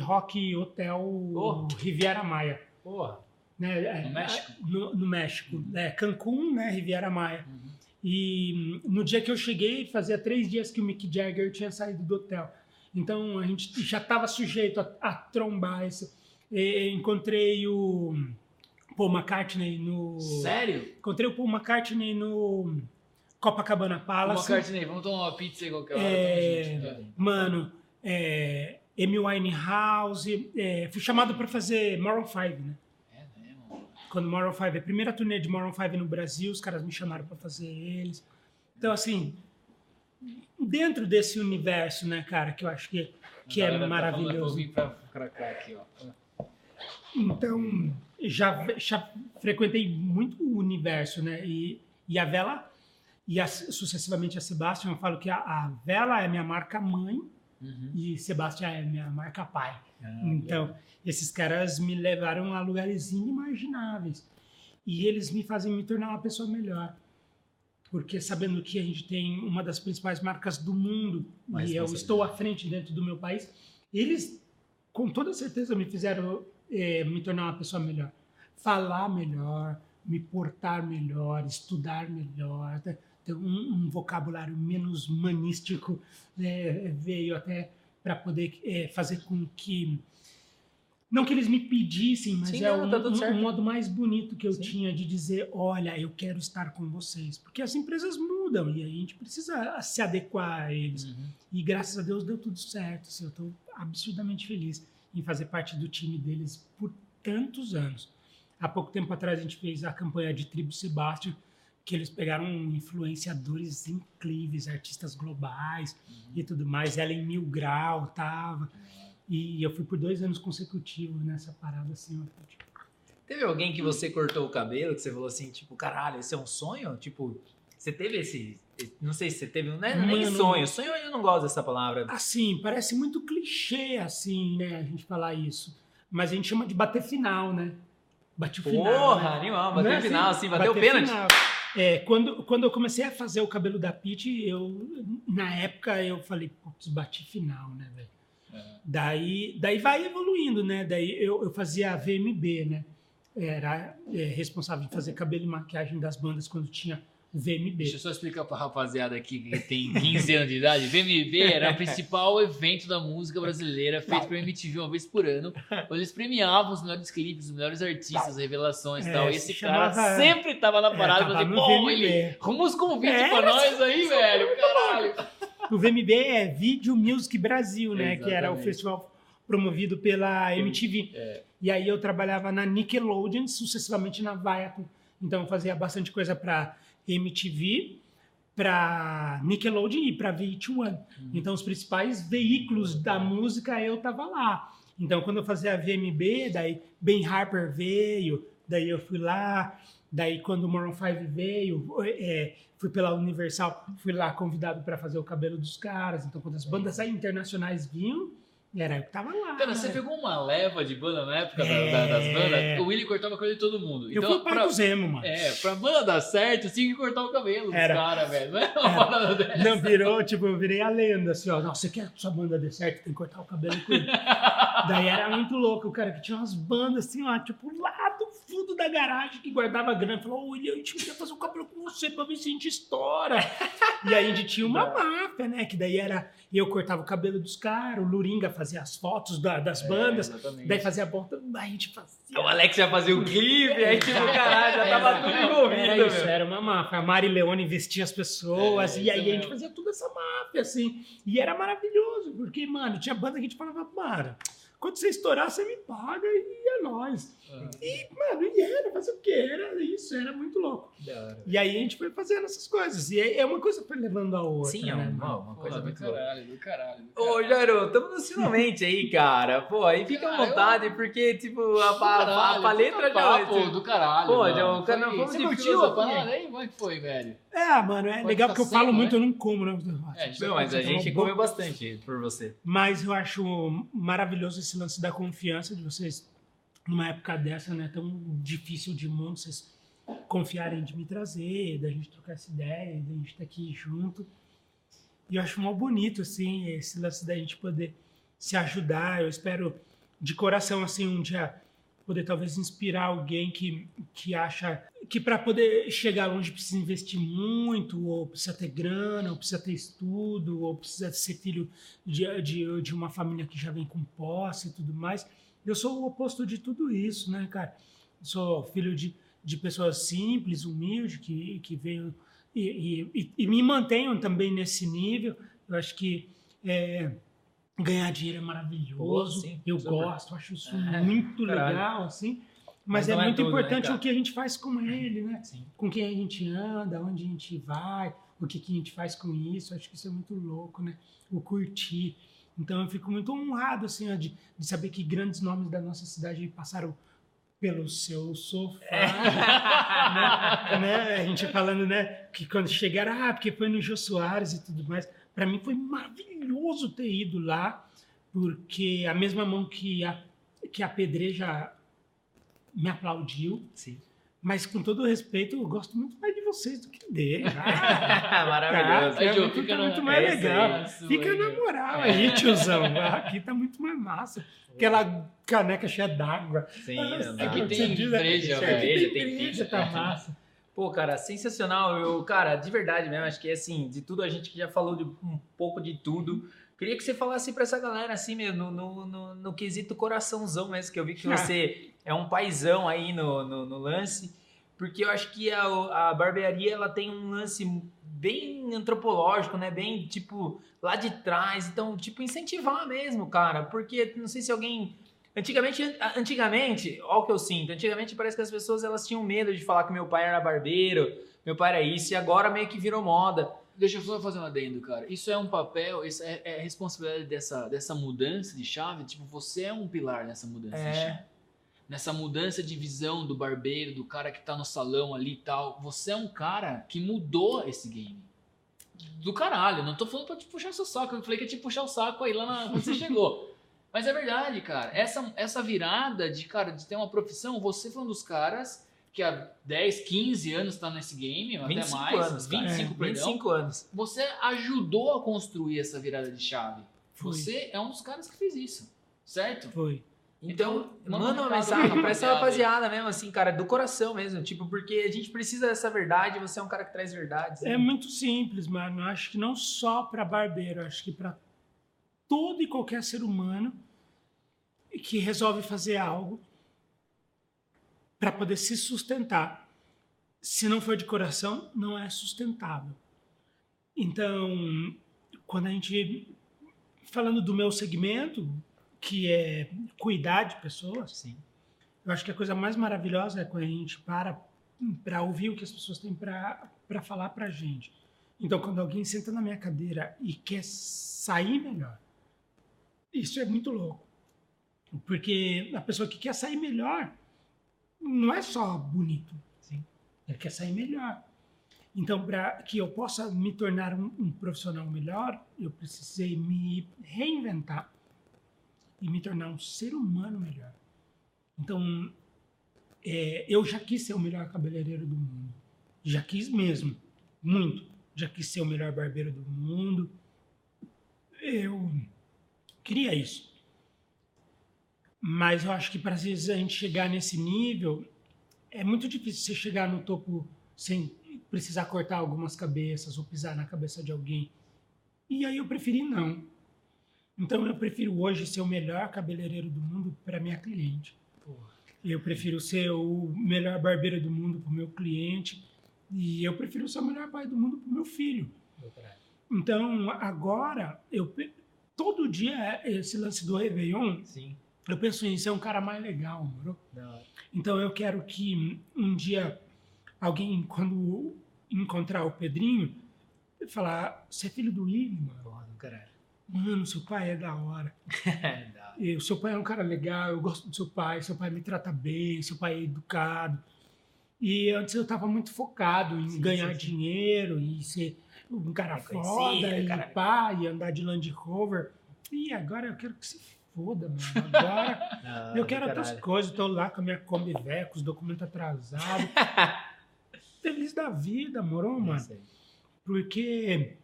Rock Hotel Oh. Riviera Maia. Porra. Né, é, No México? No, no México. É, Cancún, né, Riviera Maia. Uhum. E hum, no dia que eu cheguei, fazia três dias que o Mick Jagger tinha saído do hotel. Então a gente já estava sujeito a, a trombar isso. E, encontrei o Paul McCartney no. Sério? Encontrei o Paul McCartney no Copacabana Uma Palace. cartinei, vamos tomar uma pizza aí qualquer hora. É, velho. Mano, é, Amy Winehouse. É, fui chamado para fazer Maroon 5, né? É mesmo. quando Maroon 5, a primeira turnê de Maroon 5 no Brasil, os caras me chamaram para fazer eles. Então, assim, dentro desse universo, né, cara, que eu acho que, que é tá pra maravilhoso. vir pra cracar aqui, ó. Então, já, já frequentei muito o universo, né? E, e a Vela, e a- sucessivamente a Sebastian, eu falo que a, a Vela é minha marca mãe Uhum. e Sebastian é minha marca pai. Ah, Então, esses caras me levaram a lugares inimagináveis. E eles me fazem me tornar uma pessoa melhor. Porque sabendo que a gente tem uma das principais marcas do mundo Uma e eu estou à frente dentro do meu país, eles com toda certeza me fizeram eh, me tornar uma pessoa melhor. Falar melhor, me portar melhor, estudar melhor, um, um vocabulário menos manístico né, veio até para poder eh, fazer com que não que eles me pedissem, mas Sim, é um, tá um- um modo mais bonito que eu Sim. tinha de dizer, olha, eu quero estar com vocês, porque as empresas mudam e a gente precisa se adequar a eles. Uhum. E graças a Deus deu tudo certo. assim, eu estou absurdamente feliz em fazer parte do time deles por tantos anos. Há pouco tempo atrás a gente fez a campanha de Tribo Sebastião, que eles pegaram influenciadores incríveis, artistas globais e tudo mais. Ellen Mil Grau tava. E eu fui por dois anos consecutivos nessa parada assim. tipo, Teve alguém que você cortou o cabelo, que você falou assim, tipo, caralho, esse é um sonho? Tipo, você teve esse. Não sei se você teve. Não é nem Mano. sonho. Sonho eu não gosto dessa palavra. Assim, parece muito clichê, assim, né, a gente falar isso. Mas a gente chama de bater final, né? Bate o final. Porra, né? animal, bateu é o final, assim, bateu o pênalti. final. É, quando, quando eu comecei a fazer o cabelo da Pete, eu, na época, eu falei, putz, bati final, né, velho? É. Daí, daí vai evoluindo, né? Daí eu, eu fazia a VMB, né? Era é, responsável em fazer cabelo e maquiagem das bandas quando tinha VMB. Deixa eu só explicar pra rapaziada aqui que tem 15 anos de idade. VMB era o principal evento da música brasileira feito pela MTV uma vez por ano. Onde eles premiavam os melhores clipes, os melhores artistas, revelações e É, tal. E se esse cara chamava- sempre tava na parada. É, tava pô, VMB. ele arruma os convites É, pra nós aí, velho. Caralho. O VMB é Video Music Brasil, né? Que era o Exatamente. festival promovido pela MTV. É. E aí eu trabalhava na Nickelodeon, sucessivamente na Viacom. Então eu fazia bastante coisa para MTV, para Nickelodeon e para VH1. Então, os principais veículos da música eu tava lá. Então, quando eu fazia a VMB, daí Ben Harper veio, daí eu fui lá. Daí, quando o Maroon 5 veio, é, fui pela Universal, fui lá convidado para fazer o cabelo dos caras. Então, quando as bandas internacionais vinham, era eu que tava lá. Cara, você né? pegou uma leva de banda na época É. da- das bandas? O Willie cortava o cabelo de todo mundo. Eu Então, fui o pai pra, do Zemo, mano. é, pra banda dar certo, você tinha que cortar o cabelo dos Era. caras, velho. Não é uma parada dessa. Não, virou, tipo, eu virei a lenda, assim, ó. Não, você quer que sua banda dê certo, tem que cortar o cabelo com ele. Daí era muito louco, o cara que tinha umas bandas, assim, ó, tipo, lá do fundo da garagem, que guardava grana. Falou, William, a gente queria fazer um cabelo com você pra ver se a gente estoura. e aí a gente tinha uma máfia, né, que daí era... Eu cortava o cabelo dos caras, o Luringa fazia as fotos da- das bandas, É, exatamente. daí fazia a volta, a gente fazia... O Alex já fazia o clipe, aí tipo, caralho, já tava Era- tudo envolvido, Era isso, meu. era uma máfia. A Mari Leone vestia as pessoas, É, e aí a gente fazia toda essa máfia, assim. E era maravilhoso, porque, mano, tinha banda que a gente falava, mano, quando você estourar, você me paga e é nóis. Ah. E, mano, e era, fazer o quê? Era isso, era muito louco. E aí a gente foi fazendo essas coisas. E é é uma coisa foi levando a outra. Sim, é né, uma, uma Pô, coisa do muito louca. caralho, do caralho. do Ô, caralho. Jairo, tamo no finalmente aí, cara. Pô, aí fica à Cara, eu- vontade, porque, tipo, a, Do a, caralho, a letra puta já. do caralho. Pô, mano. já, Foi- vamos Você curtiu a parada aí? Como é que foi, velho? É, mano, é Pode legal porque eu falo muito, né? eu não como, né? É, a gente Não, mas a gente comeu bastante por você. Mas eu acho maravilhoso esse lance da confiança de vocês, numa época dessa, né, tão difícil de mundo, vocês confiarem de me trazer, da gente trocar essa ideia, da gente estar aqui junto. E eu acho mal bonito, assim, esse lance da gente poder se ajudar. Eu espero, de coração, assim, um dia poder talvez inspirar alguém que, que acha que para poder chegar longe precisa investir muito, ou precisa ter grana, ou precisa ter estudo, ou precisa ser filho de, de, de uma família que já vem com posse e tudo mais. Eu sou o oposto de tudo isso, né, cara? Sou filho de, de pessoas simples, humildes, que, que veio e, e, e- me mantenham também nesse nível. Eu acho que é, ganhar dinheiro é maravilhoso. Sim, eu super. gosto, acho isso É, muito caralho. legal, assim. Mas, Mas é é muito tudo, né, importante cara? o que a gente faz com ele, né? Sim. Com quem a gente anda, onde a gente vai, o que, que a gente faz com isso. Acho que isso é muito louco, né? O curtir. Então eu fico muito honrado, assim, ó, de, de saber que grandes nomes da nossa cidade passaram pelo seu sofá. né? né? A gente falando, né? Que quando chegaram, ah, porque foi no Jô Soares e tudo mais. Para mim foi maravilhoso ter ido lá, porque a mesma mão que a, que a pedreja me aplaudiu, Sim. Mas com todo respeito, eu gosto muito mais de vocês do que dele. Ah, Maravilhoso. É Joe, muito, fica tá na- muito mais é legal. aí, isso fica na moral aí, tiozão. Aqui tá muito mais massa. Aquela caneca cheia d'água. Sim, Ah, exato. Aqui tem breja, Aqui velho. tem breja, tá massa. Pô, cara, sensacional. Eu, cara, de verdade mesmo, acho que assim, de tudo a gente que já falou de um pouco de tudo. Queria que você falasse pra essa galera, assim, mesmo, no, no, no, no quesito coraçãozão mesmo, que eu vi que você é um paizão aí no, no, no lance, porque eu acho que a, a barbearia, ela tem um lance bem antropológico, né? Bem, tipo, lá de trás. Então, tipo, incentivar mesmo, cara, porque não sei se alguém... Antigamente, antigamente, olha o que eu sinto, antigamente parece que as pessoas elas tinham medo de falar que meu pai era barbeiro, meu pai era isso, e agora meio que virou moda. Deixa eu só fazer um adendo, cara. Isso é um papel, isso é, é responsabilidade dessa, dessa mudança de chave. Tipo, você é um pilar nessa mudança É. de chave. Nessa mudança de visão do barbeiro, do cara que tá no salão ali e tal. Você é um cara que mudou esse game. Do caralho. Não tô falando pra te puxar seu saco. Eu falei que ia te puxar o saco aí lá na, quando você chegou. Mas é verdade, cara. Essa, essa virada de, cara, de ter uma profissão, você foi um dos caras que há 10, 15 anos tá nesse game, ou até 25 mais. anos, cara. 25, É, perdão. 25 anos. Você ajudou a construir essa virada de chave. Foi. Você é um dos caras que fez isso, certo? Foi. Então, Então, manda manda um uma mensagem pra essa rapaziada mesmo, assim, cara, do coração mesmo. Tipo, porque a gente precisa dessa verdade, você é um cara que traz verdades. É né? muito simples, mano. Eu acho que não só para barbeiro, acho que para todo e qualquer ser humano que resolve fazer algo para poder se sustentar. Se não for de coração, não é sustentável. Então, quando a gente falando do meu segmento, que é cuidar de pessoas, Sim. eu acho que a coisa mais maravilhosa é quando a gente para para ouvir o que as pessoas têm para falar para a gente. Então, quando alguém senta na minha cadeira e quer sair melhor, isso é muito louco. Porque a pessoa que quer sair melhor não é só bonito. Sim. Ele quer sair melhor. Então, para que eu possa me tornar um, um profissional melhor, eu precisei me reinventar e me tornar um ser humano melhor. Então, é, eu já quis ser o melhor cabeleireiro do mundo. Já quis mesmo. Muito. Já quis ser o melhor barbeiro do mundo. Eu queria isso. Mas eu acho que para a gente chegar nesse nível, é muito difícil você chegar no topo sem precisar cortar algumas cabeças ou pisar na cabeça de alguém. E aí eu preferi não. Então eu prefiro hoje ser o melhor cabeleireiro do mundo para minha cliente. Eu prefiro ser o melhor barbeiro do mundo para o meu cliente e eu prefiro ser o melhor pai do mundo para o meu filho. Então agora eu todo dia esse lance do Réveillon, Sim. Eu penso em ser um cara mais legal, moro? Então eu quero que um dia alguém, quando encontrar o Pedrinho, falar: Você é filho do Willi, mano? Porra do caralho. Mano, seu pai é da hora. Da hora. E o seu pai é um cara legal, eu gosto do seu pai, seu pai me trata bem, seu pai é educado. E antes eu estava muito focado em Sim, ganhar sim, sim. dinheiro e ser um cara Reconhecido, foda e pá, e andar de Land Rover. E agora eu quero que se foda, mano. Agora hora eu quero outras coisas. Tô lá com a minha Kombi velha, com os documentos atrasados. Feliz da vida, moro, É mano? Porque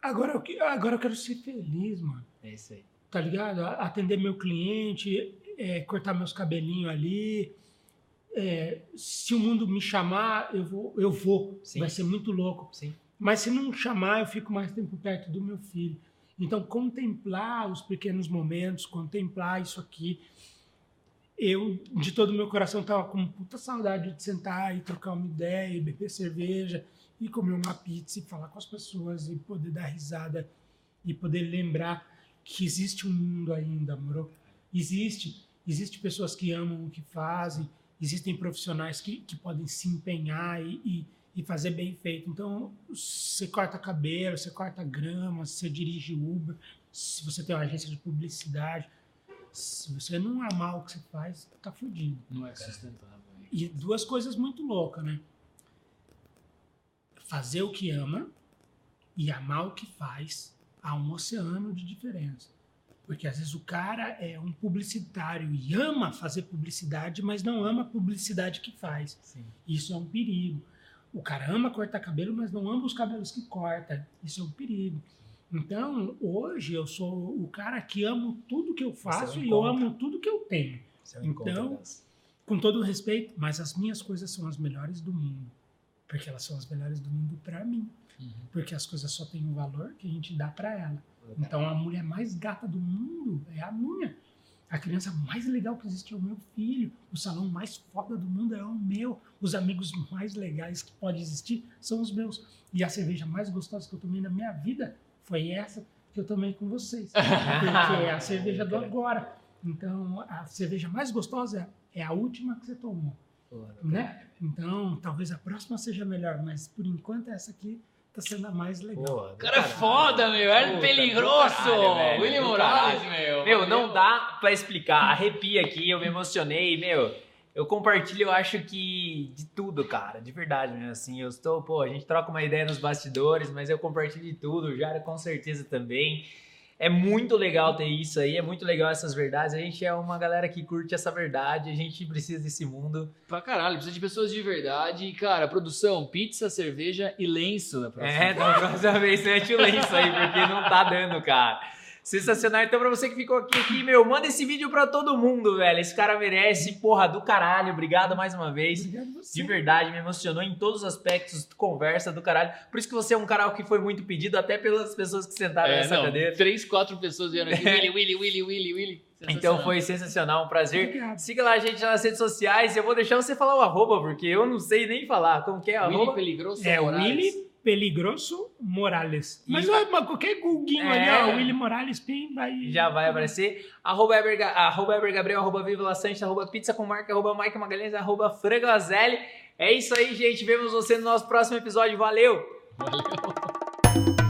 agora eu, agora eu quero ser feliz, mano. É isso aí. Tá ligado? Atender meu cliente, é, cortar meus cabelinhos ali. É, se o mundo me chamar, eu vou. Eu vou. Sim. Vai ser muito louco. Sim. Mas se não chamar, eu fico mais tempo perto do meu filho. Então, contemplar os pequenos momentos, contemplar isso aqui. Eu, de todo o meu coração, tava com puta saudade de sentar e trocar uma ideia, e beber cerveja, e comer uma pizza, e falar com as pessoas, e poder dar risada, e poder lembrar que existe um mundo ainda, moro? Existe. Existe pessoas que amam o que fazem, existem profissionais que, que podem se empenhar e, e, e fazer bem feito. Então, você corta cabelo, você corta grama, você dirige Uber, se você tem uma agência de publicidade, se você não amar o que você faz, tá fudido. Não é sustentável. E duas coisas muito loucas, né? Fazer o que ama e amar o que faz há um oceano de diferença. Porque às vezes o cara é um publicitário e ama fazer publicidade, mas não ama a publicidade que faz. Sim. Isso é um perigo. O cara ama cortar cabelo, mas não ama os cabelos que corta. Isso é um perigo. Então, hoje eu sou o cara que amo tudo que eu faço um e eu amo tudo que eu tenho é Então, com todo o respeito, mas as minhas coisas são as melhores do mundo. Porque elas são as melhores do mundo para mim. Uhum. Porque as coisas só têm o valor que a gente dá para ela. Então a mulher mais gata do mundo é a minha. A criança mais legal que existe é o meu filho. O salão mais foda do mundo é o meu. Os amigos mais legais que pode existir são os meus. E a cerveja mais gostosa que eu tomei na minha vida foi essa que eu tomei com vocês. Porque é a cerveja do agora. Então, a cerveja mais gostosa é a última que você tomou, do né? Então, talvez a próxima seja melhor, mas por enquanto essa aqui tá sendo a mais legal. O cara é caralho. foda, meu. É Puta, peligroso. William Morales, meu. Meu, não dá pra explicar. Arrepia aqui, eu me emocionei, meu. Eu compartilho, eu acho que de tudo, cara, de verdade mesmo, assim, eu estou, pô, a gente troca uma ideia nos bastidores, mas eu compartilho de tudo, o Jara com certeza também. É muito legal ter isso aí, é muito legal essas verdades. A gente é uma galera que curte essa verdade, a gente precisa desse mundo. Pra caralho, precisa de pessoas de verdade. E, cara, produção, pizza, cerveja e lenço na próxima. É, da próxima vez mete o lenço aí, porque não tá dando, cara. Sensacional. Então, pra você que ficou aqui, aqui, meu, manda esse vídeo pra todo mundo, velho. Esse cara merece, porra, do caralho. Obrigado mais uma vez. Obrigado você. De verdade, me emocionou em todos os aspectos, conversa do caralho. Por isso que você é um canal que foi muito pedido, até pelas pessoas que sentaram É, nessa não, cadeira. três, quatro pessoas vieram aqui. Willy, Willy, Willy, Willy, Willy. Então foi sensacional, um prazer. Obrigado. Siga lá a gente nas redes sociais. Eu vou deixar você falar o arroba, porque eu não sei nem falar. Como que é o Willy arroba? Peligroso É. Willy Peligroso Morales. Mas E- qualquer guguinho É. ali, ó, Willy Morales, pim, vai. Já vai aparecer. Arroba Eber, arroba Eber Gabriel, arroba Viva Laçante, arroba Pizza com Marca, arroba Mike Magalhães, arroba Frangazelli. É isso aí, gente. Vemos você no nosso próximo episódio. Valeu! Valeu.